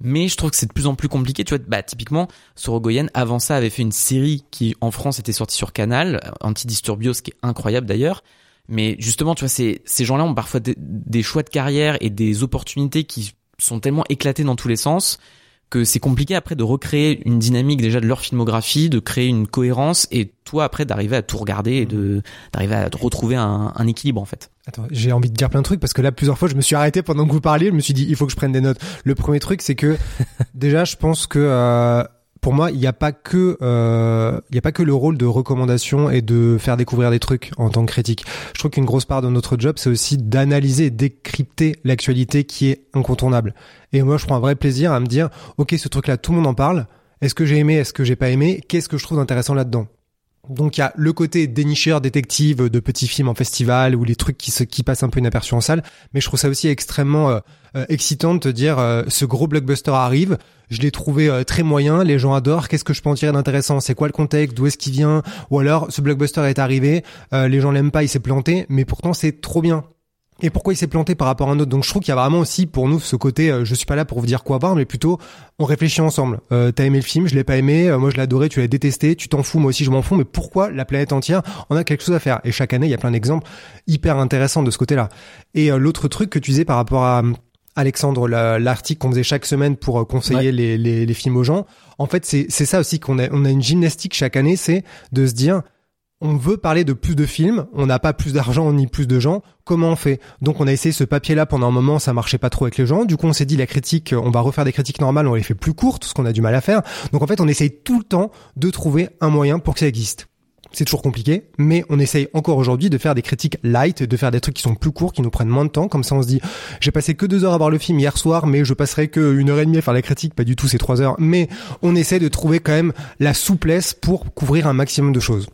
Mais je trouve que c'est de plus en plus compliqué. Tu vois, bah, typiquement, Sorogoyen, avant ça, avait fait une série qui, en France, était sortie sur Canal, Antidisturbios, qui est incroyable d'ailleurs. Mais justement, tu vois, ces, gens-là ont parfois des choix de carrière et des opportunités qui sont tellement éclatées dans tous les sens que c'est compliqué après de recréer une dynamique déjà de leur filmographie, de créer une cohérence et toi après d'arriver à tout regarder et de d'arriver à retrouver un, équilibre en fait. Attends, j'ai envie de dire plein de trucs parce que là plusieurs fois je me suis arrêté pendant que vous parliez, je me suis dit il faut que je prenne des notes. Le premier truc c'est que déjà je pense que euh, pour moi, il n'y a pas que euh, il a pas que le rôle de recommandation et de faire découvrir des trucs en tant que critique. Je trouve qu'une grosse part de notre job, c'est aussi d'analyser décrypter l'actualité qui est incontournable. Et moi, je prends un vrai plaisir à me dire, ok, ce truc-là, tout le monde en parle. Est-ce que j'ai aimé Est-ce que j'ai pas aimé? Qu'est-ce que je trouve d'intéressant là-dedans? Donc il y a le côté dénicheur, détective de petits films en festival ou les trucs qui se qui passent un peu inaperçus en salle, mais je trouve ça aussi extrêmement euh, euh, excitant de dire euh, ce gros blockbuster arrive, je l'ai trouvé très moyen, les gens adorent, qu'est-ce que je peux en tirer d'intéressant? C'est quoi le contexte? D'où est-ce qu'il vient? Ou alors ce blockbuster est arrivé, les gens l'aiment pas, il s'est planté, mais pourtant c'est trop bien et pourquoi il s'est planté par rapport à un autre? Donc je trouve qu'il y a vraiment aussi pour nous ce côté, euh, je suis pas là pour vous dire quoi voir, mais plutôt on réfléchit ensemble. Euh, T'as aimé le film, je l'ai pas aimé, euh, moi je l'ai adoré, tu l'as détesté, tu t'en fous, moi aussi je m'en fous, mais pourquoi la planète entière on a quelque chose à faire? Et chaque année il y a plein d'exemples hyper intéressants de ce côté-là. Et euh, l'autre truc que tu disais par rapport à Alexandre, l'article qu'on faisait chaque semaine pour conseiller les, les, les, films aux gens, en fait c'est ça aussi qu'on a, on a une gymnastique chaque année, c'est de se dire on veut parler de plus de films, on n'a pas plus d'argent ni plus de gens, comment on fait? Donc on a essayé ce papier-là pendant un moment, ça marchait pas trop avec les gens, du coup on s'est dit la critique, on va refaire des critiques normales, on les fait plus courtes, ce qu'on a du mal à faire. Donc en fait on essaye tout le temps de trouver un moyen pour que ça existe. C'est toujours compliqué, mais on essaye encore aujourd'hui de faire des critiques light, de faire des trucs qui sont plus courts, qui nous prennent moins de temps. Comme ça, on se dit, j'ai passé que deux heures à voir le film hier soir, mais je passerai que une heure et demie à faire la critique. Pas du tout, c'est trois heures. Mais on essaie de trouver quand même la souplesse pour couvrir un maximum de choses.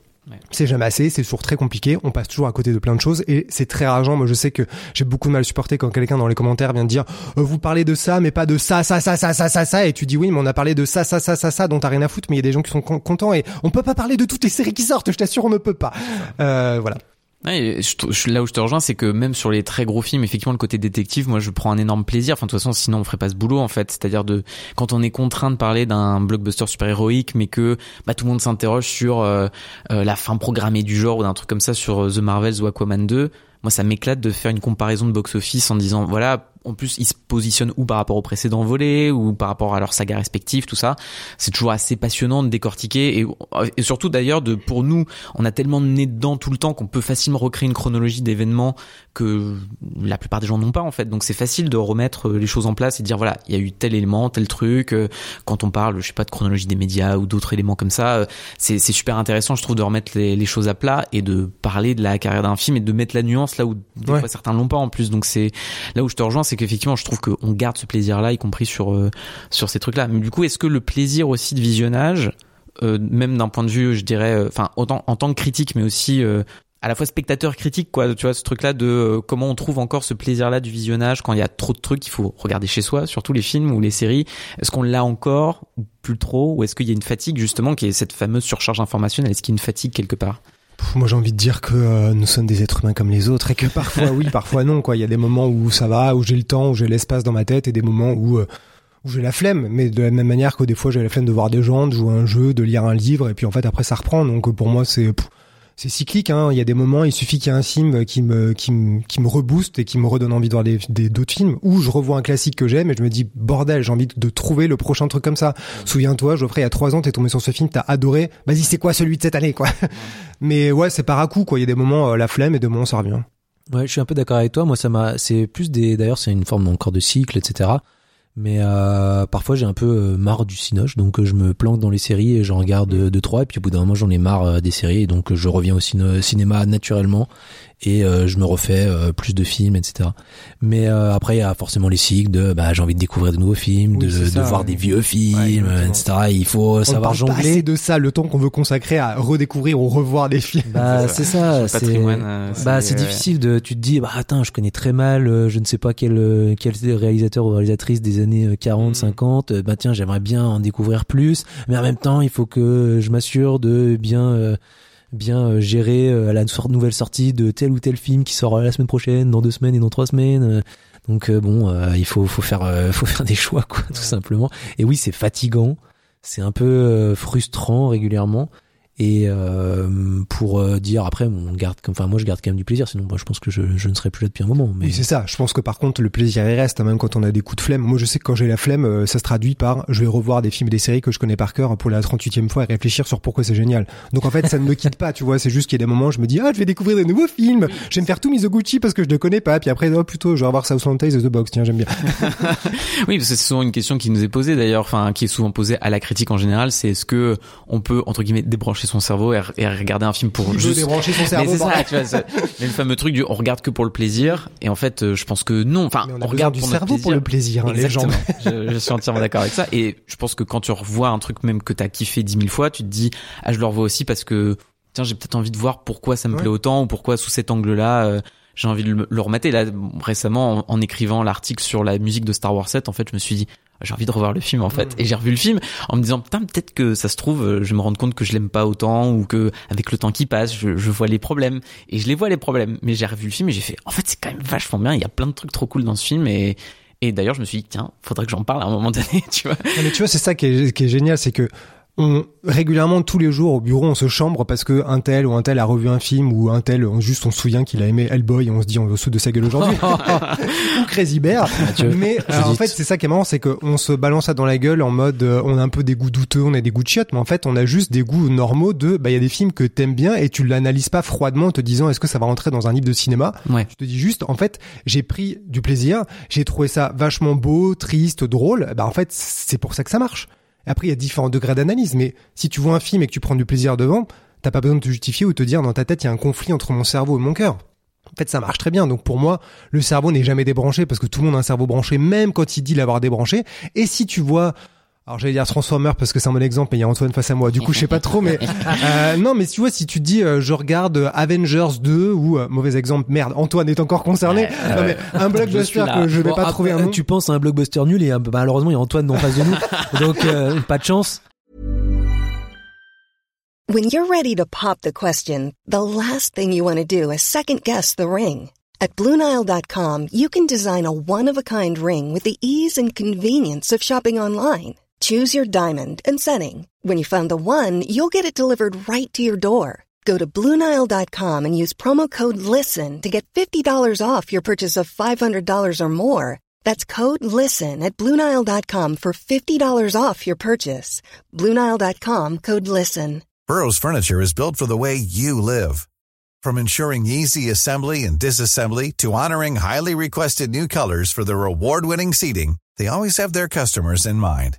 C'est jamais assez, c'est toujours très compliqué, on passe toujours à côté de plein de choses et c'est très rageant. Moi je sais que j'ai beaucoup de mal à supporter quand quelqu'un dans les commentaires vient de dire euh, vous parlez de ça mais pas de ça, ça, ça, ça, ça, ça, ça et tu dis oui mais on a parlé de ça, ça, ça, ça, ça dont t'as rien à foutre mais il y a des gens qui sont contents et on peut pas parler de toutes les séries qui sortent, je t'assure on ne peut pas. Euh, voilà. Ouais, je, là où je te rejoins, c'est que même sur les très gros films, effectivement, le côté détective, moi, je prends un énorme plaisir. Enfin, de toute façon, sinon, on ferait pas ce boulot, en fait. C'est-à-dire de quand on est contraint de parler d'un blockbuster super héroïque, mais que bah, tout le monde s'interroge sur euh, euh, la fin programmée du genre ou d'un truc comme ça sur euh, The Marvels ou Aquaman 2. Moi, ça m'éclate de faire une comparaison de box-office en disant, voilà, en plus ils se positionnent ou par rapport au précédent volet ou par rapport à leur saga respective tout ça. C'est toujours assez passionnant de décortiquer et, et surtout d'ailleurs de pour nous on a tellement de nez dedans tout le temps qu'on peut facilement recréer une chronologie d'événements que la plupart des gens n'ont pas en fait. Donc c'est facile de remettre les choses en place et de dire voilà il y a eu tel élément tel truc euh, quand on parle je sais pas de chronologie des médias ou d'autres éléments comme ça euh, c'est super intéressant je trouve de remettre les, les, choses à plat et de parler de la carrière d'un film et de mettre la nuance là où des fois certains l'ont pas en plus. Donc c'est là où je te rejoins c'est qu'effectivement, je trouve qu'on garde ce plaisir-là, y compris sur euh, sur ces trucs-là. Mais du coup, est-ce que le plaisir aussi de visionnage, euh, même d'un point de vue, je dirais, euh, enfin, autant en tant que critique, mais aussi à la fois spectateur critique quoi tu vois ce truc là de comment on trouve encore ce plaisir là du visionnage quand il y a trop de trucs qu'il faut regarder chez soi surtout les films ou les séries. Est-ce qu'on l'a encore ou plus trop? Ou est-ce qu'il y a une fatigue justement qui est cette fameuse surcharge informationnelle? Est-ce qu'il y a une fatigue quelque part? Moi j'ai envie de dire que euh, nous sommes des êtres humains comme les autres et que parfois oui, parfois non quoi. Il y a des moments où ça va, où j'ai le temps, où j'ai l'espace dans ma tête et des moments où euh, où j'ai la flemme, mais de la même manière que des fois j'ai la flemme de voir des gens, de jouer un jeu, de lire un livre et puis en fait après ça reprend. Donc pour moi c'est c'est cyclique. Hein. Il y a des moments, il suffit qu'il y ait un film qui me qui me qui me rebooste et qui me redonne envie de voir des d'autres films. Ou je revois un classique que j'aime et je me dis bordel, j'ai envie de trouver le prochain truc comme ça. Souviens-toi, Geoffrey, il y a trois ans, t'es tombé sur ce film, t'as adoré. Vas-y, c'est quoi celui de cette année, quoi? Mais ouais, c'est par à coup, quoi. Il y a des moments euh, la flemme et des moments ça revient. Ouais, je suis un peu d'accord avec toi. Moi, ça m'a, c'est plus des, d'ailleurs, c'est une forme encore de cycle, etc. Mais euh, parfois j'ai un peu euh, marre du cinoche, donc euh, je me planque dans les séries et j'en regarde deux trois, et puis au bout d'un moment j'en ai marre des séries, et donc je reviens au cinéma naturellement et euh, je me refais euh, plus de films, etc. Mais euh, après, il y a forcément les cycles de bah, j'ai envie de découvrir de nouveaux films, de, de, voir des vieux films, etc. il faut On savoir jongler. Pas de ça, le temps qu'on veut consacrer à redécouvrir ou revoir des films. Bah c'est ça, c'est bah c'est difficile de tu te dis bah attends, je connais très mal, je ne sais pas quel quel réalisateur ou réalisatrice des années 40, 50, mm. bah tiens, j'aimerais bien en découvrir plus, mais en même temps, il faut que je m'assure de bien bien euh, gérer euh, la nouvelle sortie de tel ou tel film qui sort euh, la semaine prochaine, dans deux semaines et dans trois semaines. Donc bon, il faut faut faire faut faire des choix quoi, tout simplement. Et oui, c'est fatigant, c'est un peu frustrant régulièrement. Et euh, pour euh, dire après on garde enfin moi je garde quand même du plaisir sinon bah, je pense que je, je ne serais plus là depuis un moment mais Oui, c'est ça. Je pense que par contre, le plaisir il reste, hein, même quand on a des coups de flemme. Moi, je sais que quand j'ai la flemme, euh, ça se traduit par je vais revoir des films et des séries que je connais par cœur pour la 38e fois et réfléchir sur pourquoi c'est génial. Donc en fait, ça ne me quitte pas, tu vois. C'est juste qu'il y a des moments où je me dis, ah, je vais découvrir des nouveaux films. Je vais me faire tout Mizoguchi parce que je ne connais pas. Puis après, oh, plutôt, je vais revoir Southland Tales The Box. Tiens, j'aime bien. Oui, parce que c'est souvent une question qui nous est posée d'ailleurs, enfin qui est souvent posée à la critique en général, c'est est-ce que on peut entre guillemets débrancher son cerveau et, et regarder un film pour Il juste débrancher son mais cerveau. c'est par- ça, tu vois, c'est- mais le fameux truc du on regarde que pour le plaisir et en fait euh, je pense que non, enfin Mais on regarde du pour cerveau pour le plaisir, hein, les gens. Je, je suis entièrement d'accord avec ça et je pense que quand tu revois un truc même que t'as kiffé dix mille fois, tu te dis ah je le revois aussi parce que tiens j'ai peut-être envie de voir pourquoi ça me Ouais. plaît autant ou pourquoi sous cet angle-là euh, j'ai envie de le, le remater. Là récemment en, en écrivant l'article sur la musique de Star Wars 7, en fait je me suis dit j'ai envie de revoir le film en fait. Mm. et j'ai revu le film en me disant putain peut-être que ça se trouve euh, je vais me rendre compte que je l'aime pas autant ou que avec le temps qui passe je, je vois les problèmes. Et je les vois les problèmes. Mais j'ai revu le film et j'ai fait en fait c'est quand même vachement bien. Il y a plein de trucs trop cool dans ce film. Et et d'ailleurs je me suis dit tiens faudrait que j'en parle à un moment donné tu vois. Mais tu vois, c'est ça qui est, qui est génial, c'est que on régulièrement tous les jours au bureau on se chambre parce que un tel ou un tel a revu un film ou un tel on juste on se souvient qu'il a aimé Hellboy et on se dit on veut de sa gueule aujourd'hui ou Crazy Bear mais en fait c'est ça qui est marrant c'est que on se balance ça dans la gueule en mode euh, on a un peu des goûts douteux on a des goûts de chiottes mais en fait on a juste des goûts normaux de bah il y a des films que t'aimes bien et tu l'analyses pas froidement en te disant est-ce que ça va rentrer dans un livre de cinéma? Ouais je te dis juste, en fait, j'ai pris du plaisir, j'ai trouvé ça vachement beau, triste, drôle. Bah en fait, c'est pour ça que ça marche. Après, il y a différents degrés d'analyse, mais si tu vois un film et que tu prends du plaisir devant, t'as pas besoin de te justifier ou de te dire dans ta tête il y a un conflit entre mon cerveau et mon cœur. En fait, ça marche très bien. Donc pour moi, le cerveau n'est jamais débranché parce que tout le monde a un cerveau branché, même quand il dit l'avoir débranché. Et si tu vois alors j'allais dire Transformer parce que c'est un bon exemple, mais il y a Antoine face à moi. Du coup, je sais pas trop, mais euh, non, mais tu vois, si tu te dis euh, je regarde euh, Avengers 2 ou euh, mauvais exemple, merde, Antoine est encore concerné. non mais un blockbuster là. que je vais Bon, pas après, trouver un nom. tu penses à un blockbuster nul et euh, malheureusement il y a Antoine en face de nous donc euh, pas de chance When you're ready to pop the question, the last thing you want to do is second guess the ring. At Bluenile.com, you can design a one-of-a-kind ring with the ease and convenience of shopping online. Choose your diamond and setting. When you find the one, you'll get it delivered right to your door. Go to Bluenile.com and use promo code LISTEN to get $50 off your purchase of $500 or more. That's code LISTEN at Bluenile.com for $50 off your purchase. Bluenile.com code LISTEN. Burrow's furniture is built for the way you live. From ensuring easy assembly and disassembly to honoring highly requested new colors for their award-winning seating, they always have their customers in mind.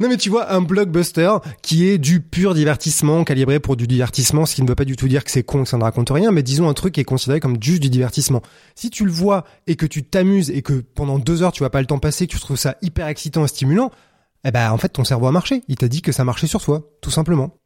Non mais tu vois un blockbuster qui est du pur divertissement calibré pour du divertissement, ce qui ne veut pas du tout dire que c'est con que ça ne raconte rien, mais disons un truc qui est considéré comme juste du divertissement. Si tu le vois et que tu t'amuses et que pendant deux heures tu vois pas le temps passer, que tu trouves ça hyper excitant et stimulant, eh ben en fait ton cerveau a marché. Il t'a dit que ça marchait sur toi, tout simplement.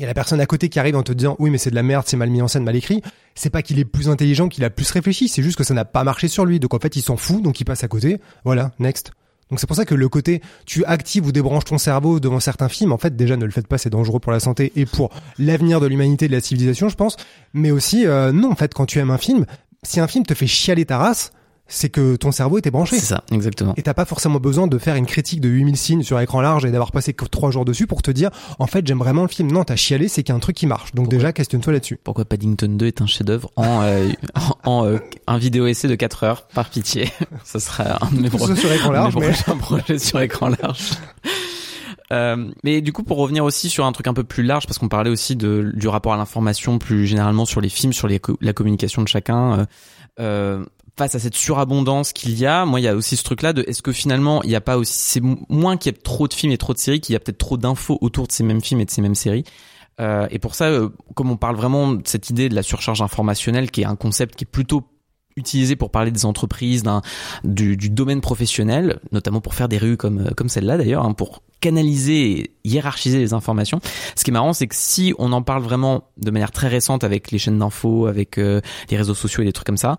Et la personne à côté qui arrive en te disant oui mais c'est de la merde, c'est mal mis en scène, mal écrit, c'est pas qu'il est plus intelligent, qu'il a plus réfléchi, c'est juste que ça n'a pas marché sur lui. Donc en fait il s'en fout, donc il passe à côté. Voilà, next. Donc c'est pour ça que le côté tu actives ou débranches ton cerveau devant certains films, en fait déjà ne le faites pas, c'est dangereux pour la santé et pour l'avenir de l'humanité, de la civilisation, je pense. Mais aussi euh, non, en fait quand tu aimes un film, si un film te fait chialer ta race, c'est que ton cerveau était branché. c'est ça exactement Et t'as pas forcément besoin de faire une critique de 8000 signes sur écran large et d'avoir passé trois jours dessus pour te dire en fait j'aime vraiment le film. Non, t'as chialé, c'est qu'il y a un truc qui marche. Donc déjà questionne-toi là-dessus. pourquoi Paddington 2 est un chef-d'œuvre en, euh, en, euh, un vidéo essai de 4 heures par pitié? Ça sera un de mes, Tout pro- ça sur écran un large, mais- prochains projets sur écran large Euh, mais du coup, pour revenir aussi sur un truc un peu plus large, parce qu'on parlait aussi de, du rapport à l'information plus généralement sur les films, sur les la communication de chacun. euh, euh, face à cette surabondance qu'il y a, moi, il y a aussi ce truc-là de est-ce que finalement, il n'y a pas aussi, c'est mo- moins qu'il y ait trop de films et trop de séries, qu'il y a peut-être trop d'infos autour de ces mêmes films et de ces mêmes séries. Euh, et pour ça, euh, comme on parle vraiment de cette idée de la surcharge informationnelle, qui est un concept qui est plutôt utilisé pour parler des entreprises, du, du domaine professionnel, notamment pour faire des rues comme euh, comme celle-là d'ailleurs, hein, pour canaliser et hiérarchiser les informations. Ce qui est marrant, c'est que si on en parle vraiment de manière très récente avec les chaînes d'infos, avec euh, les réseaux sociaux et des trucs comme ça,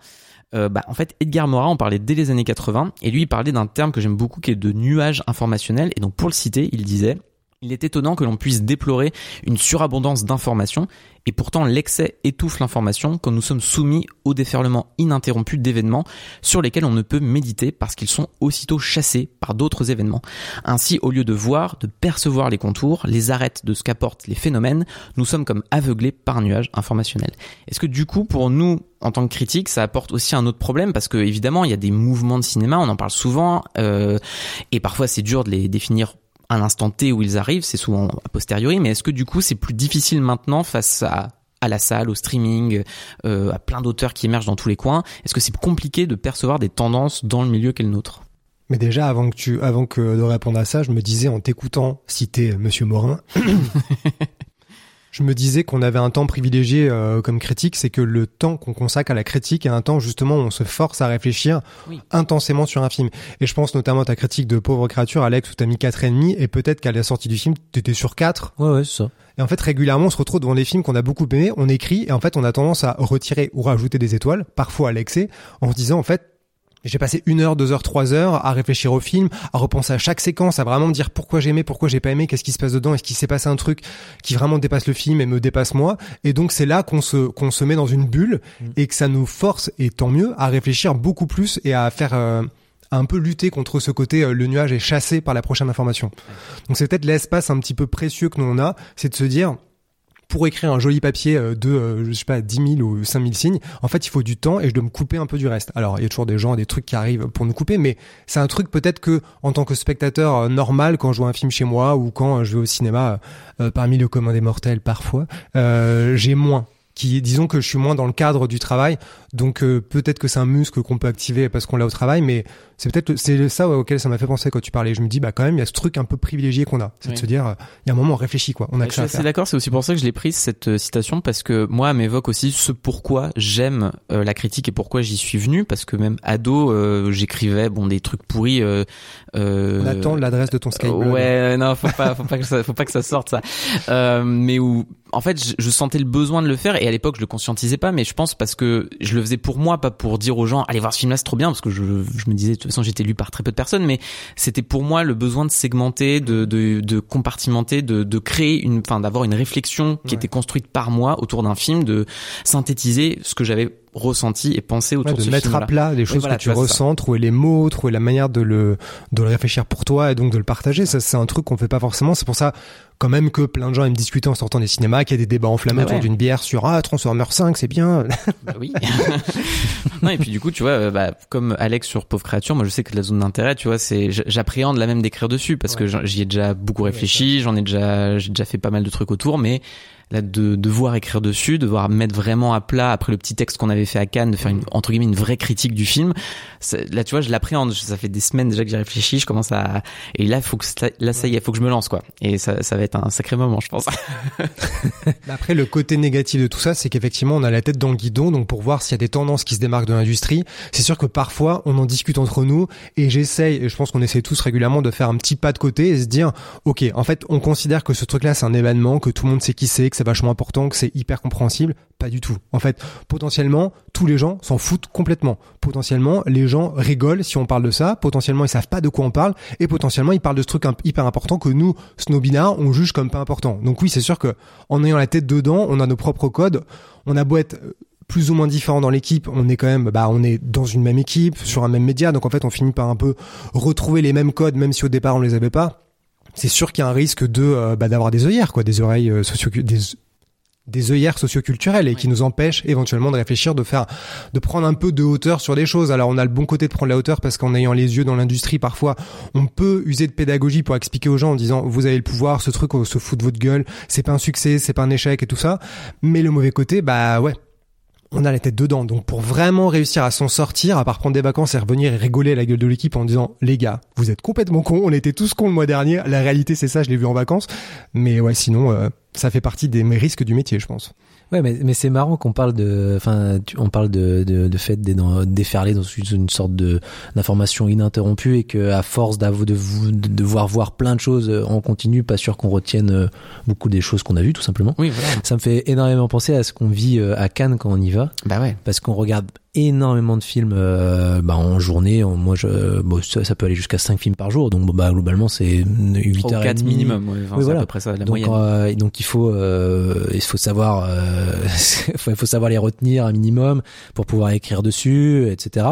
euh, bah, en fait, Edgar Morin en parlait dès les années 80 et lui il parlait d'un terme que j'aime beaucoup qui est de nuage informationnel. Et donc pour le citer, il disait il est étonnant que l'on puisse déplorer une surabondance d'informations et pourtant l'excès étouffe l'information quand nous sommes soumis au déferlement ininterrompu d'événements sur lesquels on ne peut méditer parce qu'ils sont aussitôt chassés par d'autres événements. Ainsi, au lieu de voir, de percevoir les contours, les arêtes de ce qu'apportent les phénomènes, nous sommes comme aveuglés par un nuage informationnel. Est-ce que du coup, pour nous, en tant que critique, ça apporte aussi un autre problème? Parce que évidemment, il y a des mouvements de cinéma, on en parle souvent, euh, et parfois c'est dur de les définir à l'instant T où ils arrivent, c'est souvent a posteriori, mais est-ce que du coup c'est plus difficile maintenant face à à la salle, au streaming, euh, à plein d'auteurs qui émergent dans tous les coins? Est-ce que c'est compliqué de percevoir des tendances dans le milieu qu'est le nôtre Mais déjà, avant que tu, avant que de répondre à ça, je me disais en t'écoutant citer Monsieur Morin, je me disais qu'on avait un temps privilégié euh, comme critique, c'est que le temps qu'on consacre à la critique est un temps justement où on se force à réfléchir intensément sur un film. Et je pense notamment à ta critique de Pauvre créature, Alex, où t'as mis quatre et demi, et peut-être qu'à la sortie du film, t'étais sur 4. Ouais, ouais, c'est ça. Et en fait, régulièrement, on se retrouve devant des films qu'on a beaucoup aimés, on écrit, et en fait, on a tendance à retirer ou rajouter des étoiles, parfois à l'excès, en se disant, en fait, j'ai passé une heure, deux heures, trois heures à réfléchir au film, à repenser à chaque séquence, à vraiment me dire pourquoi j'ai aimé, pourquoi j'ai pas aimé, qu'est-ce qui se passe dedans, est-ce qu'il s'est passé un truc qui vraiment dépasse le film et me dépasse moi. Et donc c'est là qu'on se qu'on se met dans une bulle Mm. et que ça nous force et tant mieux à réfléchir beaucoup plus et à faire euh, à un peu lutter contre ce côté euh, le nuage est chassé par la prochaine information. Donc c'est peut-être l'espace un petit peu précieux que nous on a, c'est de se dire pour écrire un joli papier euh, de, euh, je sais pas, 10 000 ou 5 000 signes, en fait, il faut du temps et je dois me couper un peu du reste. Alors, il y a toujours des gens, des trucs qui arrivent pour nous couper, mais c'est un truc peut-être que, en tant que spectateur euh, normal, quand je vois un film chez moi ou quand je vais au cinéma, parmi le commun des mortels parfois, euh, j'ai moins. Qui, disons que je suis moins dans le cadre du travail, donc peut-être que c'est un muscle qu'on peut activer parce qu'on l'a au travail, mais c'est peut-être c'est ça auquel ça m'a fait penser quand tu parlais. Je me dis bah quand même il y a ce truc un peu privilégié qu'on a, c'est de se dire euh, il y a un moment on réfléchit quoi, on a que ça faire. d'accord, c'est aussi pour ça que je l'ai prise cette euh, citation parce que moi elle m'évoque aussi ce pourquoi j'aime euh, la critique et pourquoi j'y suis venu parce que même ado euh, j'écrivais bon des trucs pourris euh, euh, On attend l'adresse de ton Skype. Ouais, non, faut pas, faut pas que ça, faut pas que ça sorte ça. Euh, mais où, en fait, je, je sentais le besoin de le faire et à l'époque je le conscientisais pas, mais je pense parce que je le faisais pour moi, pas pour dire aux gens allez voir ce film-là, c'est trop bien, parce que je, je me disais toute façon j'étais lu par très peu de personnes, mais c'était pour moi le besoin de segmenter, de, de, de compartimenter, de, de créer une, enfin d'avoir une réflexion qui Ouais. était construite par moi autour d'un film, de synthétiser ce que j'avais ressenti et pensé autour Ouais, de de ce mettre à plat des choses voilà, que tu vois, ressens, trouver les mots, trouver la manière de le de le réfléchir pour toi et donc de le partager. Ça, c'est un truc qu'on fait pas forcément. C'est pour ça, quand même, que plein de gens aiment discuter en sortant des cinémas, qu'il y a des débats enflammés Ah autour ouais. d'une bière sur ah Transformers 5, c'est bien. Bah oui. non et puis du coup tu vois euh, bah, comme Alex sur pauvre créature moi je sais que la zone d'intérêt tu vois c'est j'appréhende la même d'écrire dessus parce que j'y ai déjà beaucoup réfléchi j'en ai déjà j'ai déjà fait pas mal de trucs autour mais là de devoir écrire dessus devoir mettre vraiment à plat après le petit texte qu'on avait fait à Cannes de faire une entre guillemets une vraie critique du film là tu vois je l'appréhende. Ça fait des semaines déjà que j'y réfléchis je commence à et là faut que ça- là ça y est faut que je me lance quoi. Et ça ça va être un sacré moment je pense. Mais Après, le côté négatif de tout ça, c'est qu'effectivement, on a la tête dans le guidon, donc pour voir s'il y a des tendances qui se démarquent de l'industrie, c'est sûr que parfois, on en discute entre nous, et j'essaye, et je pense qu'on essaie tous régulièrement de faire un petit pas de côté et se dire, ok, en fait, on considère que ce truc-là, c'est un événement, que tout le monde sait qui c'est, que c'est vachement important, que c'est hyper compréhensible. Pas du tout. En fait, potentiellement, tous les gens s'en foutent complètement. Potentiellement, les gens rigolent si on parle de ça. Potentiellement, ils savent pas de quoi on parle. Et potentiellement, ils parlent de ce truc hyper important que nous, snobinards, on juge comme pas important. Donc oui, c'est sûr que en ayant la tête dedans, on a nos propres codes. On a beau être euh, plus ou moins différent dans l'équipe, on est quand même, bah, on est dans une même équipe, sur un même média. Donc en fait, on finit par un peu retrouver les mêmes codes, même si au départ on les avait pas. C'est sûr qu'il y a un risque de, euh, bah, d'avoir des œillères, quoi, des oreilles euh, des œillères socioculturelles et qui nous empêchent éventuellement de réfléchir, de faire, de prendre un peu de hauteur sur des choses. Alors on a le bon côté de prendre la hauteur parce qu'en ayant les yeux dans l'industrie, parfois on peut user de pédagogie pour expliquer aux gens en disant vous avez le pouvoir, ce truc on se fout de votre gueule, c'est pas un succès, c'est pas un échec et tout ça. Mais le mauvais côté, bah ouais. On a la tête dedans, donc pour vraiment réussir à s'en sortir, à part prendre des vacances et revenir et rigoler à la gueule de l'équipe en disant les gars, vous êtes complètement cons, on était tous cons le mois dernier. La réalité c'est ça, je l'ai vu en vacances. Mais ouais, sinon euh, ça fait partie des risques du métier, je pense. Ouais, mais, mais c'est marrant qu'on parle de, enfin, on parle de, de, de fait d'être dans- déferler dans une, une sorte de d'information ininterrompue et que à force de, vous- de devoir voir plein de choses euh, en continu, pas sûr qu'on retienne euh, beaucoup des choses qu'on a vues, tout simplement. Oui, voilà. Ça me fait énormément penser à ce qu'on vit euh, à Cannes quand on y va, Bah ouais. parce qu'on regarde énormément de films euh, bah, en journée. En- Moi, je, bon, ça, ça peut aller jusqu'à 5 films par jour, donc bon, bah, globalement, c'est 8 3 heures ou 4 minimum, ouais. Enfin, Oui, voilà. à peu près ça, la donc, moyenne. euh, donc il faut euh, il faut savoir euh, il faut savoir les retenir un minimum pour pouvoir écrire dessus, etc.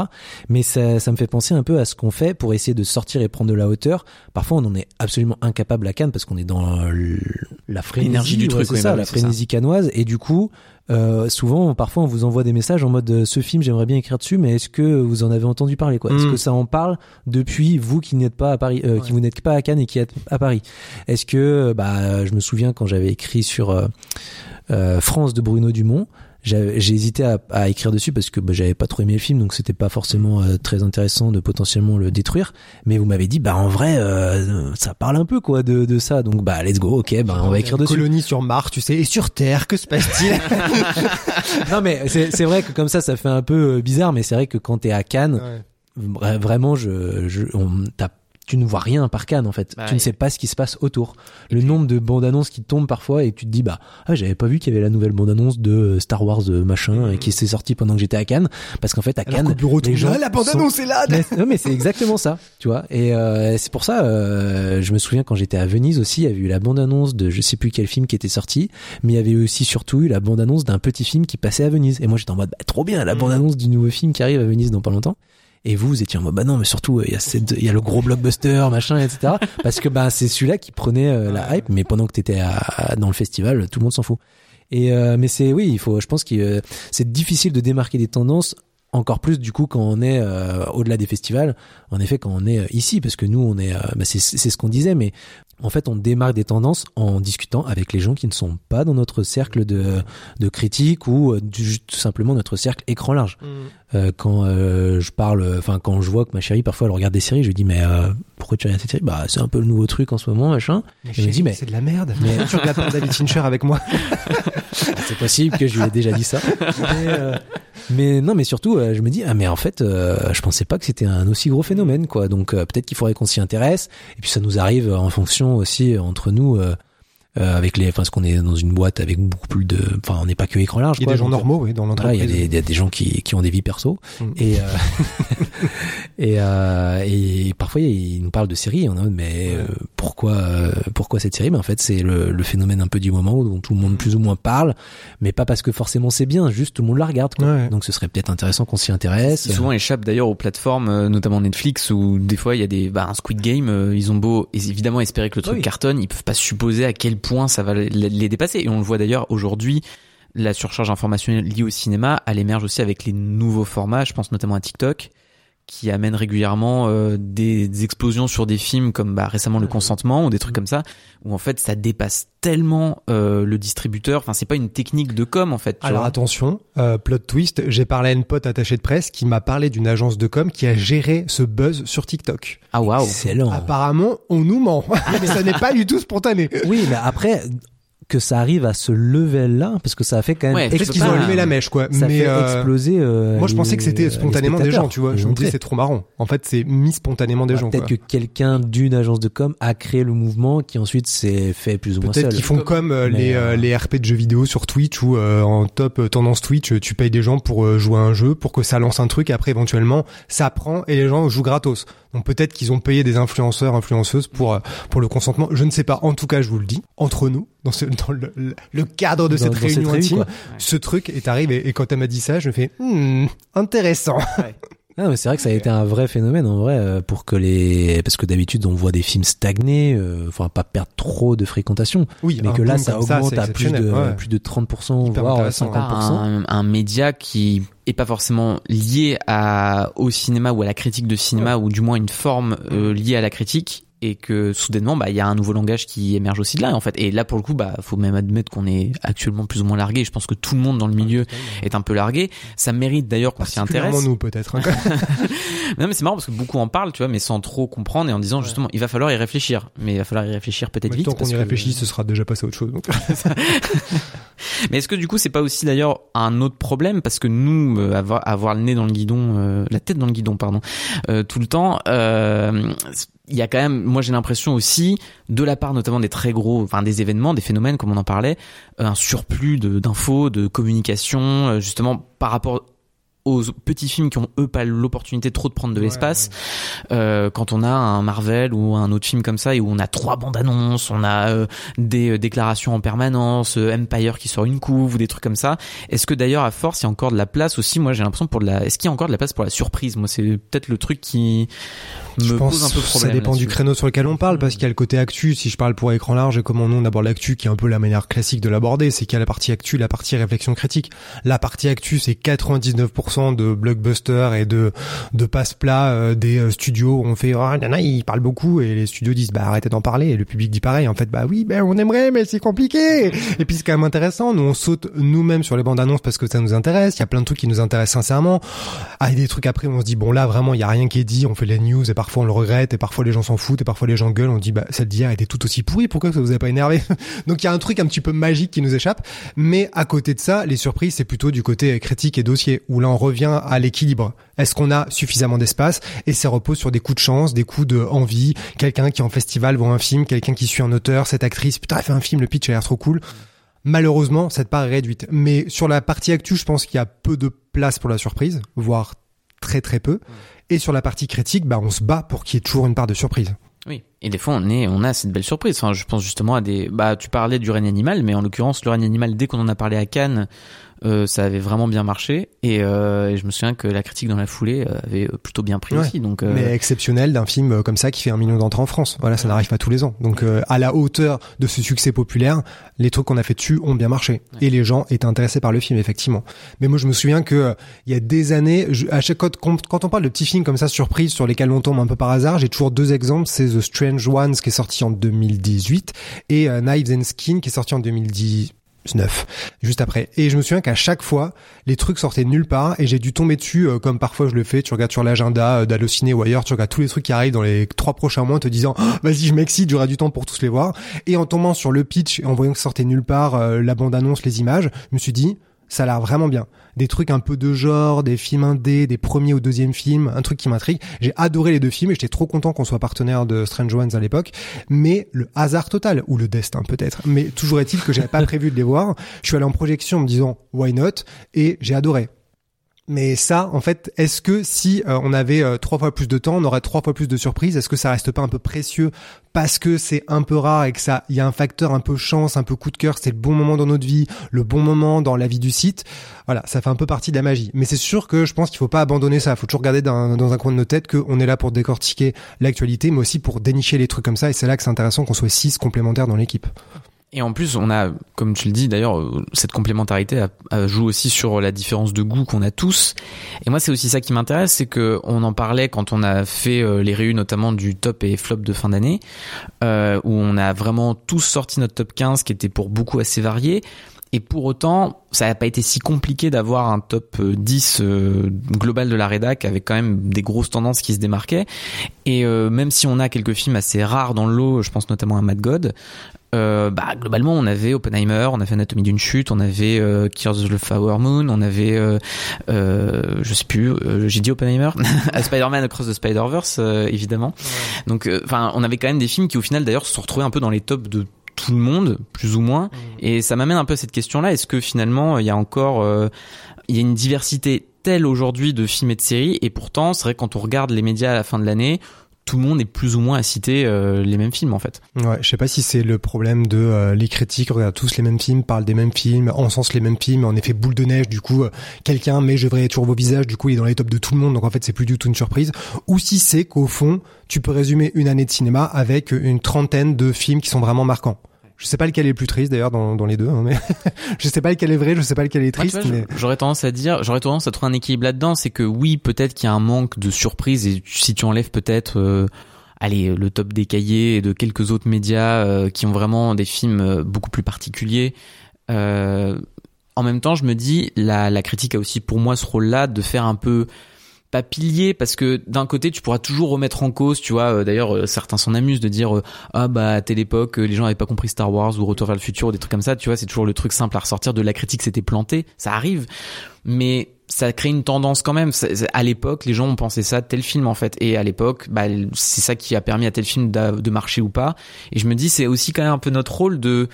Mais ça, ça me fait penser un peu à ce qu'on fait pour essayer de sortir et prendre de la hauteur. Parfois, on en est absolument incapable à Cannes parce qu'on est dans la frénésie, L'énergie du ouais, truc, c'est ça, bah la frénésie canoise. Et du coup, euh, souvent, parfois, on vous envoie des messages en mode euh, ce film, j'aimerais bien écrire dessus, mais est-ce que vous en avez entendu parler quoi? Est-ce Mm. que ça en parle depuis vous qui n'êtes pas à Paris, euh, qui vous n'êtes pas à Cannes et qui êtes à Paris? Est-ce que, bah, je me souviens quand j'avais écrit sur euh, euh, France de Bruno Dumont. J'ai hésité à, à écrire dessus parce que bah, j'avais pas trop aimé le film, donc c'était pas forcément euh, très intéressant de potentiellement le détruire. Mais vous m'avez dit, bah en vrai, euh, ça parle un peu quoi de, de ça, donc bah let's go, ok, bah on va écrire dessus. Colonie sur Mars, tu sais, et sur Terre, que se passe-t-il? Non mais c'est c'est vrai que comme ça, ça fait un peu euh, bizarre, mais c'est vrai que quand t'es à Cannes, Ouais. vraiment, je, je, on, t'as- tu ne vois rien par Cannes en fait. Bah, tu ne sais pas ce qui se passe autour. Le nombre de bandes annonces qui tombent parfois et tu te dis bah ah, j'avais pas vu qu'il y avait la nouvelle bande annonce de euh, Star Wars euh, machin et qui s'est sortie pendant que j'étais à Cannes parce qu'en fait à Alors Cannes bureau, les gens Ah, la bande sont- annonce est là mais, non, mais c'est exactement ça, tu vois. Et euh, c'est pour ça, euh, je me souviens quand j'étais à Venise aussi, il y avait eu la bande-annonce de je sais plus quel film qui était sorti, mais il y avait aussi surtout eu la bande-annonce d'un petit film qui passait à Venise. Et moi j'étais en mode, bah, trop bien, la bande-annonce du nouveau film qui arrive à Venise dans pas longtemps. Et vous, vous étiez en mode, bah non, mais surtout, il y a cette, il y a le gros blockbuster, machin, etc. Parce que, bah, c'est celui-là qui prenait euh, la hype, mais pendant que t'étais à, à- dans le festival, tout le monde s'en fout. Et, euh, mais c'est, oui, il faut, je pense que euh, c'est difficile de démarquer des tendances encore plus du coup quand on est euh, au-delà des festivals en effet quand on est euh, ici parce que nous on est euh, bah, c'est ce qu'on disait mais en fait on démarque des tendances en discutant avec les gens qui ne sont pas dans notre cercle de de critique ou euh, du- tout simplement notre cercle écran large Euh, quand je parle enfin quand je vois que ma chérie parfois elle regarde des séries je lui dis mais pourquoi tu regardes cette série? Bah c'est un peu le nouveau truc en ce moment machin Mais je me dis, mais- c'est de la merde. mais- tu regardes pas David Fincher avec moi. c'est possible que je lui ai déjà dit ça. Mais, mais non, mais surtout, euh, je me dis ah mais en fait, euh, je pensais pas que c'était un aussi gros phénomène quoi. Donc euh, peut-être qu'il faudrait qu'on s'y intéresse. Et puis ça nous arrive en fonction aussi entre nous. Euh, avec les, enfin, parce qu'on est dans une boîte avec beaucoup plus de, enfin, on n'est pas que écran large. Il y a quoi, des gens euh, normaux, oui, dans voilà, il y a l'entreprise. des, il y a des gens qui, qui ont des vies perso Mm. et euh, et, euh, et parfois ils nous parlent de séries et on mais euh, pourquoi euh, pourquoi cette série? Mais en fait c'est le, le phénomène un peu du moment dont tout le monde plus ou moins parle mais pas parce que forcément c'est bien juste tout le monde la regarde quoi. Ouais. donc ce serait peut-être intéressant qu'on s'y intéresse souvent échappe d'ailleurs aux plateformes, notamment Netflix, où des fois il y a des, bah, un Squid Game, ils ont beau évidemment espérer que le truc Oui. cartonne, ils peuvent pas supposer à quel point ça va les dépasser. Et on le voit d'ailleurs aujourd'hui, la surcharge informationnelle liée au cinéma, elle émerge aussi avec les nouveaux formats. Je pense notamment à TikTok, qui amène régulièrement euh, des, des explosions sur des films comme bah, récemment Le Consentement ou des trucs comme ça, où en fait ça dépasse tellement euh, le distributeur. Enfin, c'est pas une technique de com en fait. tu Alors vois. attention, euh, plot twist, j'ai parlé à une pote attachée de presse qui m'a parlé d'une agence de com qui a géré ce buzz sur TikTok. Ah waouh. excellent Apparemment, on nous ment. Mais ça n'est pas du tout spontané. oui mais après que ça arrive à ce level là parce que ça a fait quand même Ouais, Peut-être peux qu'ils ont allumé la mèche, quoi. ça Mais fait euh, exploser euh, moi, je pensais que c'était les spontanément des gens, tu vois. Je me disais, c'est trop marrant. En fait, c'est mis spontanément des Bah, gens, Peut-être que quelqu'un d'une agence de com a créé le mouvement qui ensuite s'est fait plus ou moins Peut-être qu'ils font comme euh, Mais, les, euh, euh, les RP de jeux vidéo sur Twitch ou euh, en top euh, tendance Twitch, euh, tu payes des gens pour euh, jouer à un jeu, pour que ça lance un truc et après éventuellement ça prend et les gens jouent gratos. Donc peut-être qu'ils ont payé des influenceurs, influenceuses pour euh, pour le consentement. Je ne sais pas. En tout cas, je vous le dis entre nous dans, ce, dans le, cadre de Dans- cette dans réunion intime, ce truc est arrivé et quand elle m'a dit ça, je me fais hmm, intéressant. Ah, mais c'est vrai que ça a été un vrai phénomène en vrai euh, pour que les parce que d'habitude on voit des films stagner, euh, enfin pas perdre trop de fréquentation, Oui, mais que là ça augmente à plus de ouais. plus de 30% Hyper voire intéressant. 50%. un, un média qui est pas forcément lié à au cinéma ou à la critique de cinéma ou du moins une forme euh, liée à la critique et que soudainement bah il y a un nouveau langage qui émerge aussi de là en fait. Et là pour le coup bah faut même admettre qu'on est actuellement plus ou moins largué. Je pense que tout le monde dans le milieu est un peu largué. Ça mérite d'ailleurs qu'on s'y intéresse. Nous peut-être hein. non mais c'est marrant parce que beaucoup en parlent tu vois mais sans trop comprendre et en disant justement il va falloir y réfléchir. Mais il va falloir y réfléchir peut-être vite tant qu'on y que- réfléchit ce sera déjà passé à autre chose donc. mais est-ce que du coup c'est pas aussi d'ailleurs un autre problème? Parce que nous euh, avoir, avoir le nez dans le guidon, euh, la tête dans le guidon pardon, euh, tout le temps, euh, il y a quand même, moi j'ai l'impression aussi de la part notamment des très gros, enfin des événements, des phénomènes comme on en parlait, un surplus d'infos, de communication, euh, justement par rapport aux petits films qui ont eux pas l'opportunité trop de prendre de l'espace. euh, quand on a un Marvel ou un autre film comme ça et où on a trois bandes annonces on a euh, des euh, déclarations en permanence euh, Empire qui sort une couve ou des trucs comme ça. Est-ce que d'ailleurs à force il y a encore de la place aussi? Moi j'ai l'impression pour de la est-ce qu'il y a encore de la place pour la surprise? Moi c'est peut-être le truc qui me je pense pose un peu problème ça dépend du créneau sur lequel on parle parce qu'il y a le côté actu si je parle pour écran large et comment on aborde l'actu qui est un peu la manière classique de l'aborder c'est qu'il y a la partie actu la partie réflexion critique. La partie actu c'est 99% de blockbusters et de de passe-plat euh, des euh, studios où on fait ah nana il parle beaucoup et les studios disent bah arrêtez d'en parler et le public dit pareil. En fait bah oui ben on aimerait mais c'est compliqué. Et puis c'est quand même intéressant. Nous on saute nous-mêmes sur les bandes annonces parce que ça nous intéresse. Il y a plein de trucs qui nous intéressent sincèrement. Ah, il y a des trucs après où on se dit bon là vraiment il y a rien qui est dit. On fait les news et parfois on le regrette et parfois les gens s'en foutent et parfois les gens gueulent. On dit bah celle d'hier était tout aussi pourrie. Pourquoi ça vous a pas énervé donc il y a un truc un petit peu magique qui nous échappe. Mais à côté de ça les surprises c'est plutôt du côté critique et dossier où là on revient à l'équilibre. Est-ce qu'on a suffisamment d'espace? Et ça repose sur des coups de chance des coups de envie. Quelqu'un qui en festival voit un film quelqu'un qui suit un auteur cette actrice putain elle fait un film le pitch a l'air trop cool. Malheureusement, cette part est réduite. Mais sur la partie actu, je pense qu'il y a peu de place pour la surprise, voire très très peu. Et sur la partie critique, bah, on se bat pour qu'il y ait toujours une part de surprise. Oui. Et des fois, on est, on a cette belle surprise. Enfin, je pense justement à des, bah, tu parlais du règne animal, mais en l'occurrence, le règne animal, dès qu'on en a parlé à Cannes, euh, ça avait vraiment bien marché. Et, euh, et je me souviens que la critique dans la foulée euh, avait plutôt bien pris Ouais. aussi. Donc, euh, Mais exceptionnel d'un film euh, comme ça qui fait un million d'entrées en France. Voilà, ça n'arrive pas tous les ans. Donc euh, à la hauteur de ce succès populaire, les trucs qu'on a fait dessus ont bien marché. Et les gens étaient intéressés par le film, effectivement. Mais moi, je me souviens que euh, il y a des années, je- à chaque quand, quand on parle de petits films comme ça, surprises, sur lesquels on tombe un peu par hasard, j'ai toujours deux exemples. C'est The Strange Ones qui est sorti en 2018 et euh, Knives and Skin qui est sorti en 2010 neuf juste après. Et je me souviens qu'à chaque fois les trucs sortaient nulle part et j'ai dû tomber dessus euh, comme parfois je le fais. Tu regardes sur l'agenda euh, d'Allociné ou ailleurs tu regardes tous les trucs qui arrivent dans les trois prochains mois en te disant Oh, vas-y je m'excite j'aurai du temps pour tous les voir. Et en tombant sur le pitch et en voyant que sortait nulle part euh, la bande annonce les images je me suis dit ça a l'air vraiment bien. Des trucs un peu de genre, des films indés, des premiers ou deuxièmes films, un truc qui m'intrigue. J'ai adoré les deux films et j'étais trop content qu'on soit partenaire de Strange Ones à l'époque. Mais le hasard total, ou le destin peut-être, mais toujours est-il que j'avais pas prévu de les voir. Je suis allé en projection en me disant why not? Et j'ai adoré. Mais ça, en fait, est-ce que si euh, on avait euh, trois fois plus de temps, on aurait trois fois plus de surprises? Est-ce que ça reste pas un peu précieux parce que c'est un peu rare et que ça, il y a un facteur un peu chance, un peu coup de cœur, c'est le bon moment dans notre vie, le bon moment dans la vie du site? Voilà, ça fait un peu partie de la magie. Mais c'est sûr que je pense qu'il faut pas abandonner ça. Il faut toujours garder dans, dans un coin de nos têtes qu'on est là pour décortiquer l'actualité, mais aussi pour dénicher les trucs comme ça. Et c'est là que c'est intéressant qu'on soit six complémentaires dans l'équipe. Et en plus, on a, comme tu le dis d'ailleurs, euh, cette complémentarité joue aussi sur la différence de goût qu'on a tous. Et moi, c'est aussi ça qui m'intéresse, c'est que on en parlait quand on a fait euh, les réus, notamment du top et flop de fin d'année, euh, où on a vraiment tous sorti notre top 15, qui était pour beaucoup assez varié. Et pour autant, ça n'a pas été si compliqué d'avoir un top euh, 10 euh, global de la rédac avec quand même des grosses tendances qui se démarquaient. Et euh, même si on a quelques films assez rares dans le lot, je pense notamment à Mad God, euh, bah globalement on avait Oppenheimer, on avait Anatomie d'une chute, on avait euh, of the Flower Moon, on avait euh, euh, je sais plus, euh, j'ai dit Oppenheimer, Spider-Man Across the Spider-Verse euh, évidemment. Donc enfin on avait quand même des films qui au final d'ailleurs se sont retrouvés un peu dans les tops de tout le monde plus ou moins et ça m'amène un peu à cette question là, est-ce que finalement il y a encore euh, il y a une diversité telle aujourd'hui de films et de séries? Et pourtant c'est vrai que quand on regarde les médias à la fin de l'année tout le monde est plus ou moins à citer euh, les mêmes films en fait. Ouais, je sais pas si c'est le problème de euh, les critiques regardent tous les mêmes films, parlent des mêmes films, encensent les mêmes films, en effet boule de neige, du coup euh, quelqu'un met je verrai toujours vos visages, du coup il est dans les tops de tout le monde, donc en fait c'est plus du tout une surprise. Ou si c'est qu'au fond tu peux résumer une année de cinéma avec une trentaine de films qui sont vraiment marquants. Je sais pas lequel est le plus triste d'ailleurs dans, dans les deux, hein, mais je sais pas lequel est vrai, je sais pas lequel est triste. mais... J'aurais tendance à dire, j'aurais tendance à trouver un équilibre là-dedans, c'est que oui, peut-être qu'il y a un manque de surprise et si tu enlèves peut-être euh, allez, le top des cahiers et de quelques autres médias euh, qui ont vraiment des films euh, beaucoup plus particuliers. Euh, en même temps, je me dis, la, la critique a aussi pour moi ce rôle-là de faire un peu pas pilier parce que d'un côté tu pourras toujours remettre en cause tu vois d'ailleurs certains s'en amusent de dire ah bah à telle époque les gens avaient pas compris Star Wars ou Retour vers le futur ou des trucs comme ça tu vois c'est toujours le truc simple à ressortir de la critique c'était planté ça arrive mais ça crée une tendance quand même. À l'époque, les gens ont pensé ça tel film en fait, et à l'époque, bah, c'est ça qui a permis à tel film de marcher ou pas. Et je me dis, c'est aussi quand même un peu notre rôle de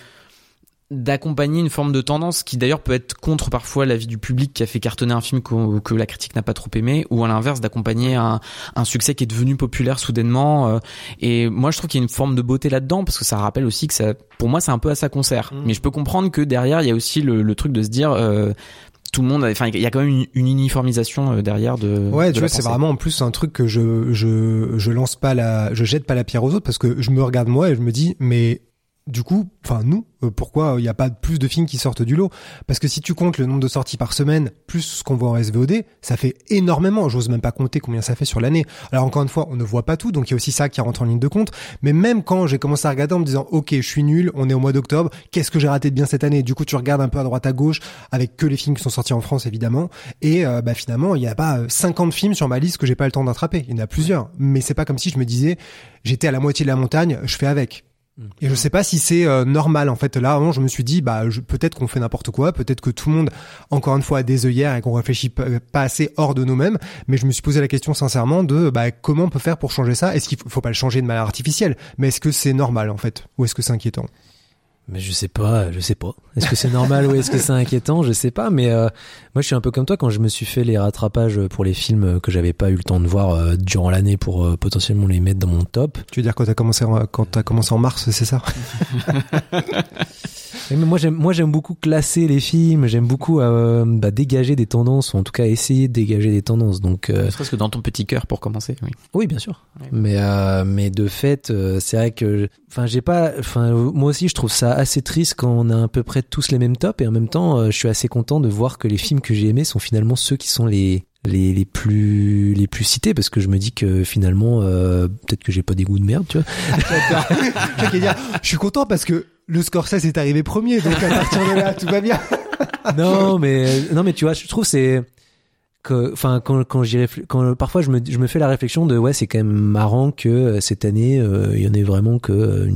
d'accompagner une forme de tendance qui d'ailleurs peut être contre parfois l'avis du public qui a fait cartonner un film que, que la critique n'a pas trop aimé ou à l'inverse d'accompagner un, un, succès qui est devenu populaire soudainement euh. et moi je trouve qu'il y a une forme de beauté là-dedans parce que ça rappelle aussi que ça pour moi c'est un peu à sa concert mmh. mais je peux comprendre que derrière il y a aussi le, le truc de se dire euh, tout le monde enfin il y a quand même une, une uniformisation euh, derrière de ouais tu vois c'est vraiment en plus un truc que je je je lance pas la je jette pas la pierre aux autres parce que je me regarde moi et je me dis mais du coup, enfin nous, euh, pourquoi il n'y a pas plus de films qui sortent du lot? Parce que si tu comptes le nombre de sorties par semaine plus ce qu'on voit en SVOD, ça fait énormément. J'ose même pas compter combien ça fait sur l'année. Alors encore une fois, on ne voit pas tout, donc il y a aussi ça qui rentre en ligne de compte. Mais même quand j'ai commencé à regarder en me disant, ok, je suis nul, on est au mois d'octobre, qu'est-ce que j'ai raté de bien cette année? Du coup, tu regardes un peu à droite à gauche avec que les films qui sont sortis en France évidemment, et euh, bah finalement, il n'y a pas 50 films sur ma liste que j'ai pas le temps d'attraper. Il y en a plusieurs, mais c'est pas comme si je me disais, j'étais à la moitié de la montagne, je fais avec. Et je sais pas si c'est euh, normal en fait. Là, avant, je me suis dit, bah, peut-être qu'on fait n'importe quoi, peut-être que tout le monde, encore une fois, a des œillères et qu'on réfléchit pas assez hors de nous-mêmes. Mais je me suis posé la question sincèrement de, bah, comment on peut faire pour changer ça? Est-ce qu'il faut, faut pas le changer de manière artificielle? Mais est-ce que c'est normal en fait, ou est-ce que c'est inquiétant? Mais je sais pas, je sais pas. Est-ce que c'est normal ou est-ce que c'est inquiétant? Je sais pas. Mais euh, moi, je suis un peu comme toi quand je me suis fait les rattrapages pour les films que j'avais pas eu le temps de voir euh, durant l'année pour euh, potentiellement les mettre dans mon top. Tu veux dire quand t'as commencé en, quand t'as commencé en mars, c'est ça? mais moi j'aime moi j'aime beaucoup classer les films, j'aime beaucoup euh, bah, dégager des tendances ou en tout cas essayer de dégager des tendances. Donc euh, ce que dans ton petit cœur pour commencer. Oui. Oui, bien sûr. Mais euh, mais de fait, euh, c'est vrai que enfin j'ai pas enfin moi aussi je trouve ça assez triste quand on a à peu près tous les mêmes tops et en même temps euh, je suis assez content de voir que les films que j'ai aimés sont finalement ceux qui sont les les, les plus les plus cités parce que je me dis que finalement euh, peut-être que j'ai pas des goûts de merde tu vois je suis content parce que le Scorsese est arrivé premier donc à partir de là tout va bien. Non mais non mais tu vois je trouve c'est que enfin quand quand j'y quand parfois je me je me fais la réflexion de ouais c'est quand même marrant que euh, cette année euh, il y en ait vraiment que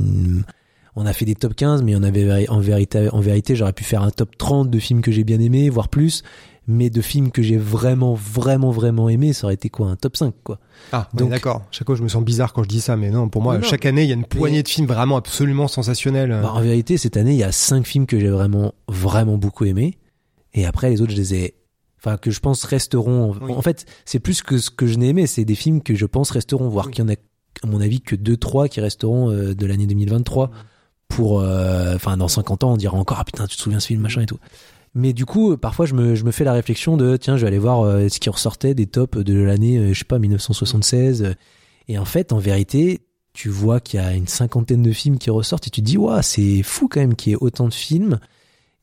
on a fait des top 15 mais on avait en vérité en vérité j'aurais pu faire un top 30 de films que j'ai bien aimés voire plus mais de films que j'ai vraiment, vraiment, vraiment aimé, ça aurait été quoi Un top 5, quoi. Ah, donc d'accord. Chaque fois, je me sens bizarre quand je dis ça, mais non, pour moi, chaque année, il y a une poignée de films vraiment absolument sensationnels. Bah, en vérité, cette année, il y a 5 films que j'ai vraiment, vraiment beaucoup aimé. Et après, les autres, je les ai enfin que je pense resteront en fait c'est plus que ce que je n'ai aimé c'est des films que je pense resteront voire qu'il y en a à mon avis que deux trois qui resteront euh, de l'année 2023 pour euh, enfin dans 50 ans on dira encore ah putain tu te souviens ce film machin et tout mais du coup, parfois, je me, fais la réflexion de tiens, je vais aller voir euh, ce qui ressortait des tops de l'année, euh, je sais pas, 1976. Et en fait, en vérité, tu vois qu'il y a une cinquantaine de films qui ressortent et tu te dis, waouh, c'est fou quand même qu'il y ait autant de films.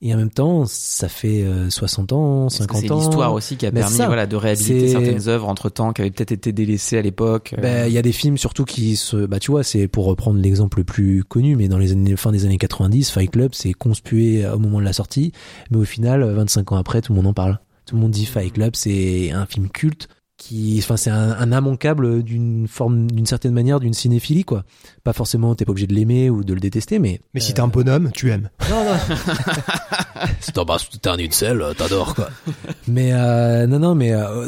Et en même temps, ça fait 60 euh, ans, 50 ans. C'est l'histoire aussi qui a permis voilà, de réhabiliter certaines œuvres entre temps qui avaient peut-être été délaissées à l'époque. Ben, il y a des films surtout qui se, bah, tu vois, c'est pour reprendre l'exemple le plus connu, mais dans les années, fin des années 90, Fight Club c'est conspué au moment de la sortie, mais au final, 25 ans après, tout le monde en parle. Tout le monde dit Fight Club, c'est un film culte qui enfin c'est un, un immanquable d'une forme d'une certaine manière d'une cinéphilie quoi. Pas forcément t'es pas obligé de l'aimer ou de le détester mais mais si t'es un bonhomme tu aimes. Non non. Si t'es un sel t'adores quoi. Mais euh, non non mais euh,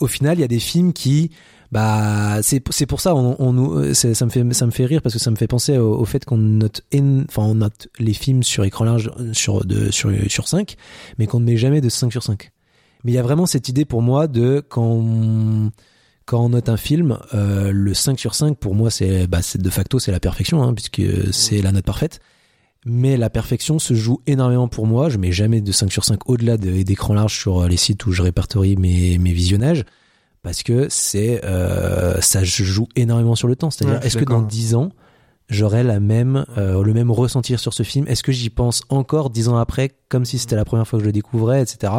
au final il y a des films qui bah c'est c'est pour ça on, on ça me fait ça me fait rire parce que ça me fait penser au, fait qu'on note enfin on note les films sur écran large sur de sur sur 5 mais qu'on ne met jamais de 5 sur 5 mais il y a vraiment cette idée pour moi de quand on, quand on note un film, euh, le 5 sur 5 pour moi c'est bah, de facto c'est la perfection hein, puisque c'est la note parfaite. Mais la perfection se joue énormément pour moi. Je mets jamais de 5 sur 5 au-delà d'écran large sur les sites où je répertorie mes, mes visionnages parce que c'est euh, ça joue énormément sur le temps. C'est-à-dire est-ce que dans 10 ans j'aurai la même euh, le même ressentir sur ce film? Est-ce que j'y pense encore 10 ans après comme si c'était la première fois que je le découvrais, etc.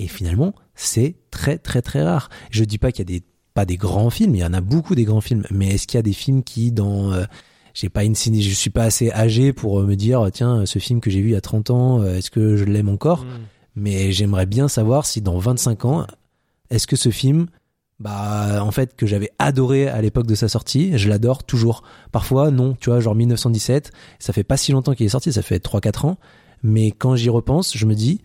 Et finalement, c'est très très très rare. Je dis pas qu'il y a des pas des grands films, il y en a beaucoup des grands films, mais est-ce qu'il y a des films qui dans euh, j'ai pas une ciné, je suis pas assez âgé pour me dire tiens ce film que j'ai vu il y a 30 ans, euh, est-ce que je l'aime encore? Mais j'aimerais bien savoir si dans 25 ans est-ce que ce film bah en fait que j'avais adoré à l'époque de sa sortie, je l'adore toujours. Parfois non, tu vois, genre 1917, ça fait pas si longtemps qu'il est sorti, ça fait 3 4 ans, mais quand j'y repense, je me dis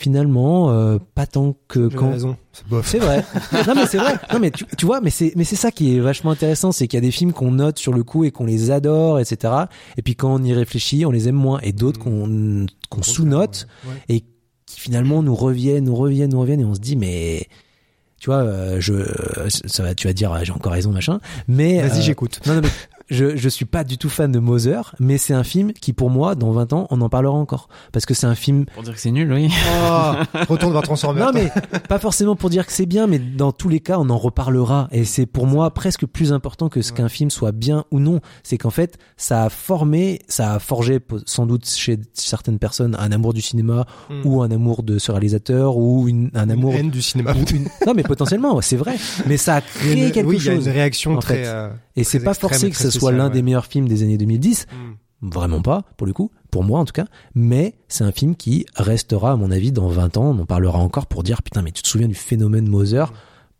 finalement euh, pas tant que quand raison. C'est bof. c'est vrai. non mais c'est vrai. Non mais tu, tu vois, mais c'est mais c'est ça qui est vachement intéressant, c'est qu'il y a des films qu'on note sur le coup et qu'on les adore, etc. Et puis quand on y réfléchit, on les aime moins. Et d'autres qu'on qu'on sous-note Ouais. et qui finalement nous reviennent, nous reviennent, nous reviennent et on se dit mais tu vois, euh, je ça va, tu vas dire ah, j'ai encore raison machin, mais Vas-y, euh, j'écoute. non, non, mais je, je suis pas du tout fan de Moser, mais c'est un film qui, pour moi, dans 20 ans, on en parlera encore. Parce que c'est un film. Pour dire que c'est nul, oui. Oh, retourne voir Transformers. Non, mais pas forcément pour dire que c'est bien, mais dans tous les cas, on en reparlera. Et c'est pour moi presque plus important que ce qu'un film soit bien ou non. C'est qu'en fait, ça a formé, ça a forgé sans doute chez certaines personnes un amour du cinéma Hmm. ou un amour de ce réalisateur ou une, un amour. Une haine du cinéma. une- Non, mais potentiellement, c'est vrai. Mais ça a Il y a créé une- quelque oui, il y a chose. une réaction en très. fait. euh, Et c'est très pas forcé que très ce soit l'un ouais. des meilleurs films des années 2010. Mm. Vraiment pas, pour le coup. Pour moi, en tout cas. Mais c'est un film qui restera, à mon avis, dans 20 ans. On en parlera encore pour dire, putain, mais tu te souviens du phénomène Moser?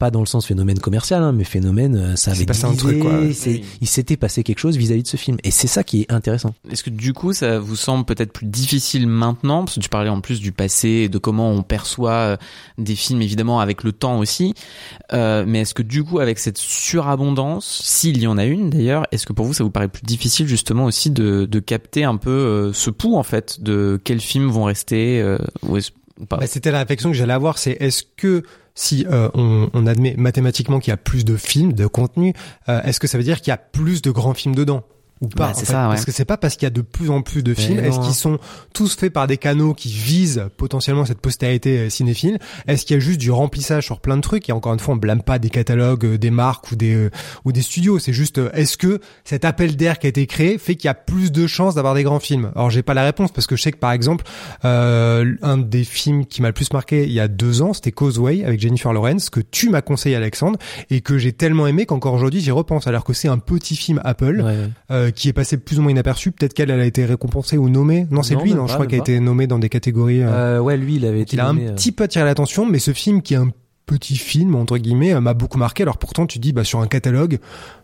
Pas dans le sens phénomène commercial, hein, mais phénomène, euh, ça avait passé un truc, quoi. Oui. Il s'était passé quelque chose vis-à-vis de ce film. Et c'est ça qui est intéressant. Est-ce que du coup, ça vous semble peut-être plus difficile maintenant Parce que tu parlais en plus du passé et de comment on perçoit euh, des films, évidemment, avec le temps aussi. Euh, mais est-ce que du coup, avec cette surabondance, s'il y en a une d'ailleurs, est-ce que pour vous, ça vous paraît plus difficile justement aussi de, de capter un peu euh, ce pouls, en fait, de quels films vont rester euh, ou, est-ce- ou pas? Bah, C'était la réflexion que j'allais avoir, c'est est-ce que si euh, on, admet mathématiquement qu'il y a plus de films, de contenu, euh, est-ce que ça veut dire qu'il y a plus de grands films dedans? Ou pas Bah, en c'est fait ça, ouais. Parce que c'est pas parce qu'il y a de plus en plus de films. Est-ce qu'ils sont tous faits par des canaux qui visent potentiellement cette postérité euh, cinéphile? Est-ce qu'il y a juste du remplissage sur plein de trucs? Et encore une fois, on blâme pas des catalogues, euh, des marques ou des euh, ou des studios. C'est juste est-ce que cet appel d'air qui a été créé fait qu'il y a plus de chances d'avoir des grands films? Alors j'ai pas la réponse parce que je sais que par exemple euh, un des films qui m'a le plus marqué il y a deux ans, c'était Causeway avec Jennifer Lawrence que tu m'as conseillé Alexandre et que j'ai tellement aimé qu'encore aujourd'hui j'y repense alors que c'est un petit film Apple Ouais, ouais. euh, qui est passé plus ou moins inaperçu. Peut-être qu'elle elle a été récompensée ou nommée. Non, c'est lui, non, pas, je crois qu'il a été nommé dans des catégories. euh, Euh, ouais, lui, il avait été il a un euh, petit peu attiré l'attention, mais ce film qui est un petit film entre guillemets euh, m'a beaucoup marqué. Alors pourtant tu dis bah sur un catalogue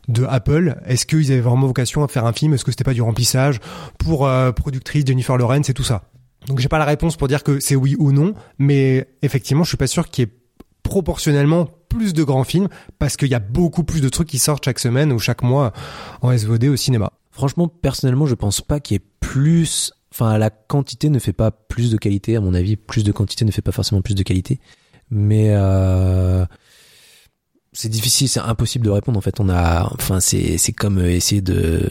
de Apple, est-ce qu'ils avaient vraiment vocation à faire un film? Est-ce que c'était pas du remplissage pour euh, productrice Jennifer Lawrence et tout ça? Donc j'ai pas la réponse pour dire que c'est oui ou non, mais effectivement je suis pas sûr qu'il y ait proportionnellement plus de grands films parce qu'il y a beaucoup plus de trucs qui sortent chaque semaine ou chaque mois en SVOD au cinéma. Franchement, personnellement, je pense pas qu'il y ait plus. Enfin, la quantité ne fait pas plus de qualité, à mon avis. Plus de quantité ne fait pas forcément plus de qualité. Mais euh, c'est difficile, c'est impossible de répondre. En fait, on a. Enfin, c'est c'est comme essayer de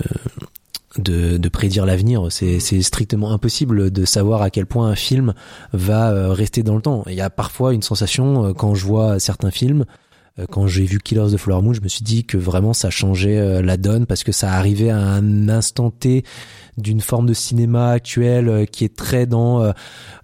de, de prédire l'avenir. C'est strictement impossible de savoir à quel point un film va euh, rester dans le temps. Il y a parfois une sensation euh, quand je vois certains films euh, quand j'ai vu Killers the Flower Moon, je me suis dit que vraiment ça changeait la donne parce que ça arrivait à un instant T d'une forme de cinéma actuel qui est très dans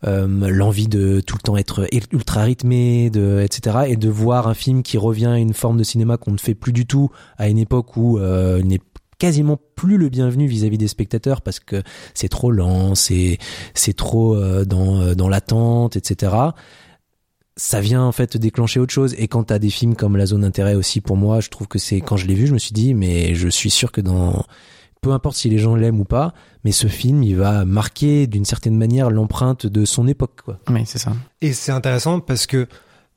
l'envie de tout le temps être ultra rythmé, de, etc. Et de voir un film qui revient à une forme de cinéma qu'on ne fait plus du tout à une époque où il n'est quasiment plus le bienvenu vis-à-vis des spectateurs parce que c'est trop lent, c'est c'est trop euh, dans euh, dans l'attente, etc ça vient en fait déclencher autre chose. Et quand t'as des films comme La Zone d'intérêt aussi pour moi je trouve que c'est quand je l'ai vu je me suis dit mais je suis sûr que dans peu importe si les gens l'aiment ou pas mais ce film il va marquer d'une certaine manière l'empreinte de son époque quoi. Oui, c'est ça. Et c'est intéressant parce que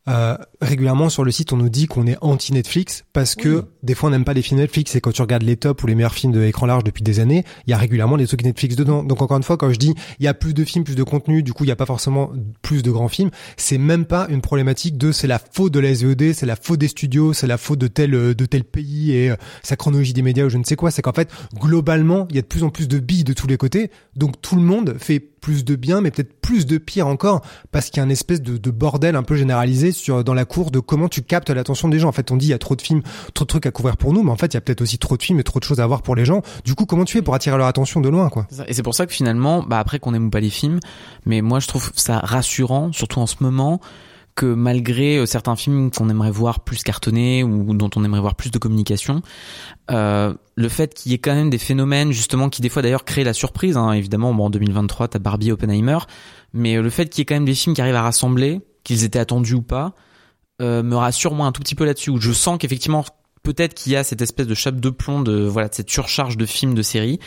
euh, régulièrement sur le site, on nous dit qu'on est anti Netflix parce que Oui. des fois on n'aime pas les films Netflix et quand tu regardes les tops ou les meilleurs films de écran large depuis des années, il y a régulièrement des trucs Netflix dedans. Donc encore une fois, quand je dis il y a plus de films, plus de contenu, du coup il y a pas forcément plus de grands films, c'est même pas une problématique de c'est la faute de la SVOD, c'est la faute des studios, c'est la faute de tel euh, de tel pays et euh, sa chronologie des médias ou je ne sais quoi. C'est qu'en fait globalement il y a de plus en plus de billes de tous les côtés, donc tout le monde fait plus de bien, mais peut-être plus de pire encore, parce qu'il y a une espèce de, de bordel un peu généralisé sur dans la cour de comment tu captes l'attention des gens. En fait, on dit il y a trop de films, trop de trucs à couvrir pour nous, mais en fait, il y a peut-être aussi trop de films et trop de choses à voir pour les gens. Du coup, comment tu fais pour attirer leur attention de loin. Et c'est pour ça que finalement, bah après qu'on aime ou pas les films, mais moi je trouve ça rassurant, surtout en ce moment, que malgré euh, certains films qu'on aimerait voir plus cartonnés ou dont on aimerait voir plus de communication, euh, le fait qu'il y ait quand même des phénomènes justement qui des fois d'ailleurs créent la surprise, hein, évidemment bon, en 2023 t'as Barbie Oppenheimer, mais le fait qu'il y ait quand même des films qui arrivent à rassembler, qu'ils étaient attendus ou pas, euh, me rassure moi un tout petit peu là-dessus, où je sens qu'effectivement peut-être qu'il y a cette espèce de chape de plomb de voilà de cette surcharge de films de séries,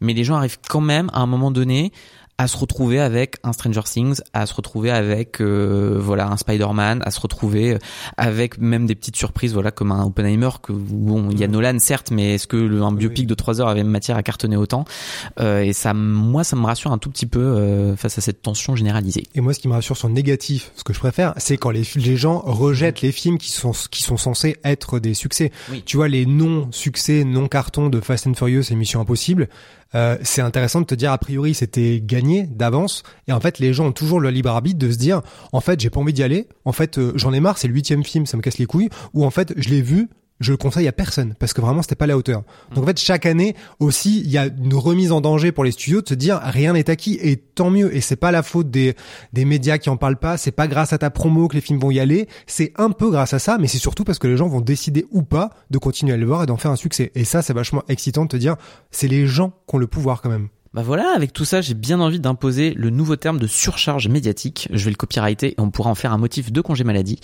mais les gens arrivent quand même à un moment donné à se retrouver avec un Stranger Things, à se retrouver avec euh, voilà un Spider-Man, à se retrouver avec même des petites surprises voilà comme un Oppenheimer que bon il y a Nolan certes mais est-ce que le, un biopic de 3 heures avait matière à cartonner autant euh, et ça moi ça me rassure un tout petit peu euh, face à cette tension généralisée. Et moi ce qui me rassure sur le négatif, ce que je préfère, c'est quand les, les gens rejettent les films qui sont qui sont censés être des succès. Tu vois les non succès, non cartons de Fast and Furious et Mission Impossible, euh, c'est intéressant de te dire a priori c'était gagné d'avance. Et en fait les gens ont toujours le libre arbitre de se dire en fait j'ai pas envie d'y aller. En fait euh, j'en ai marre c'est le huitième film ça me casse les couilles. Ou en fait je l'ai vu je le conseille à personne parce que vraiment c'était pas la hauteur. Donc en fait chaque année aussi il y a une remise en danger pour les studios de se dire rien n'est acquis et tant mieux et c'est pas la faute des des médias qui en parlent pas, c'est pas grâce à ta promo que les films vont y aller, c'est un peu grâce à ça mais c'est surtout parce que les gens vont décider ou pas de continuer à le voir et d'en faire un succès. Et ça c'est vachement excitant de te dire c'est les gens qui ont le pouvoir quand même. Bah voilà, avec tout ça, j'ai bien envie d'imposer le nouveau terme de surcharge médiatique. Je vais le copyrighter et on pourra en faire un motif de congé maladie.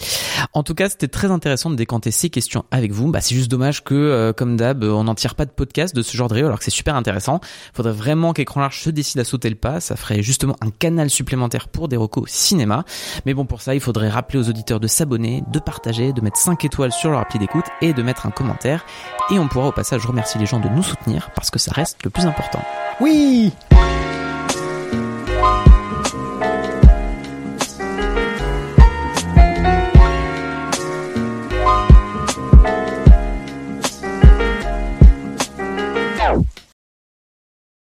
En tout cas, c'était très intéressant de décanter ces questions avec vous. Bah, c'est juste dommage que, euh, comme d'hab, on n'en tire pas de podcast de ce genre de réo alors que c'est super intéressant. Faudrait vraiment qu'Écran Large se décide à sauter le pas. Ça ferait justement un canal supplémentaire pour des recos cinéma. Mais bon, pour ça, il faudrait rappeler aux auditeurs de s'abonner, de partager, de mettre 5 étoiles sur leur appli d'écoute et de mettre un commentaire. Et on pourra au passage remercier les gens de nous soutenir parce que ça reste le plus important. Oui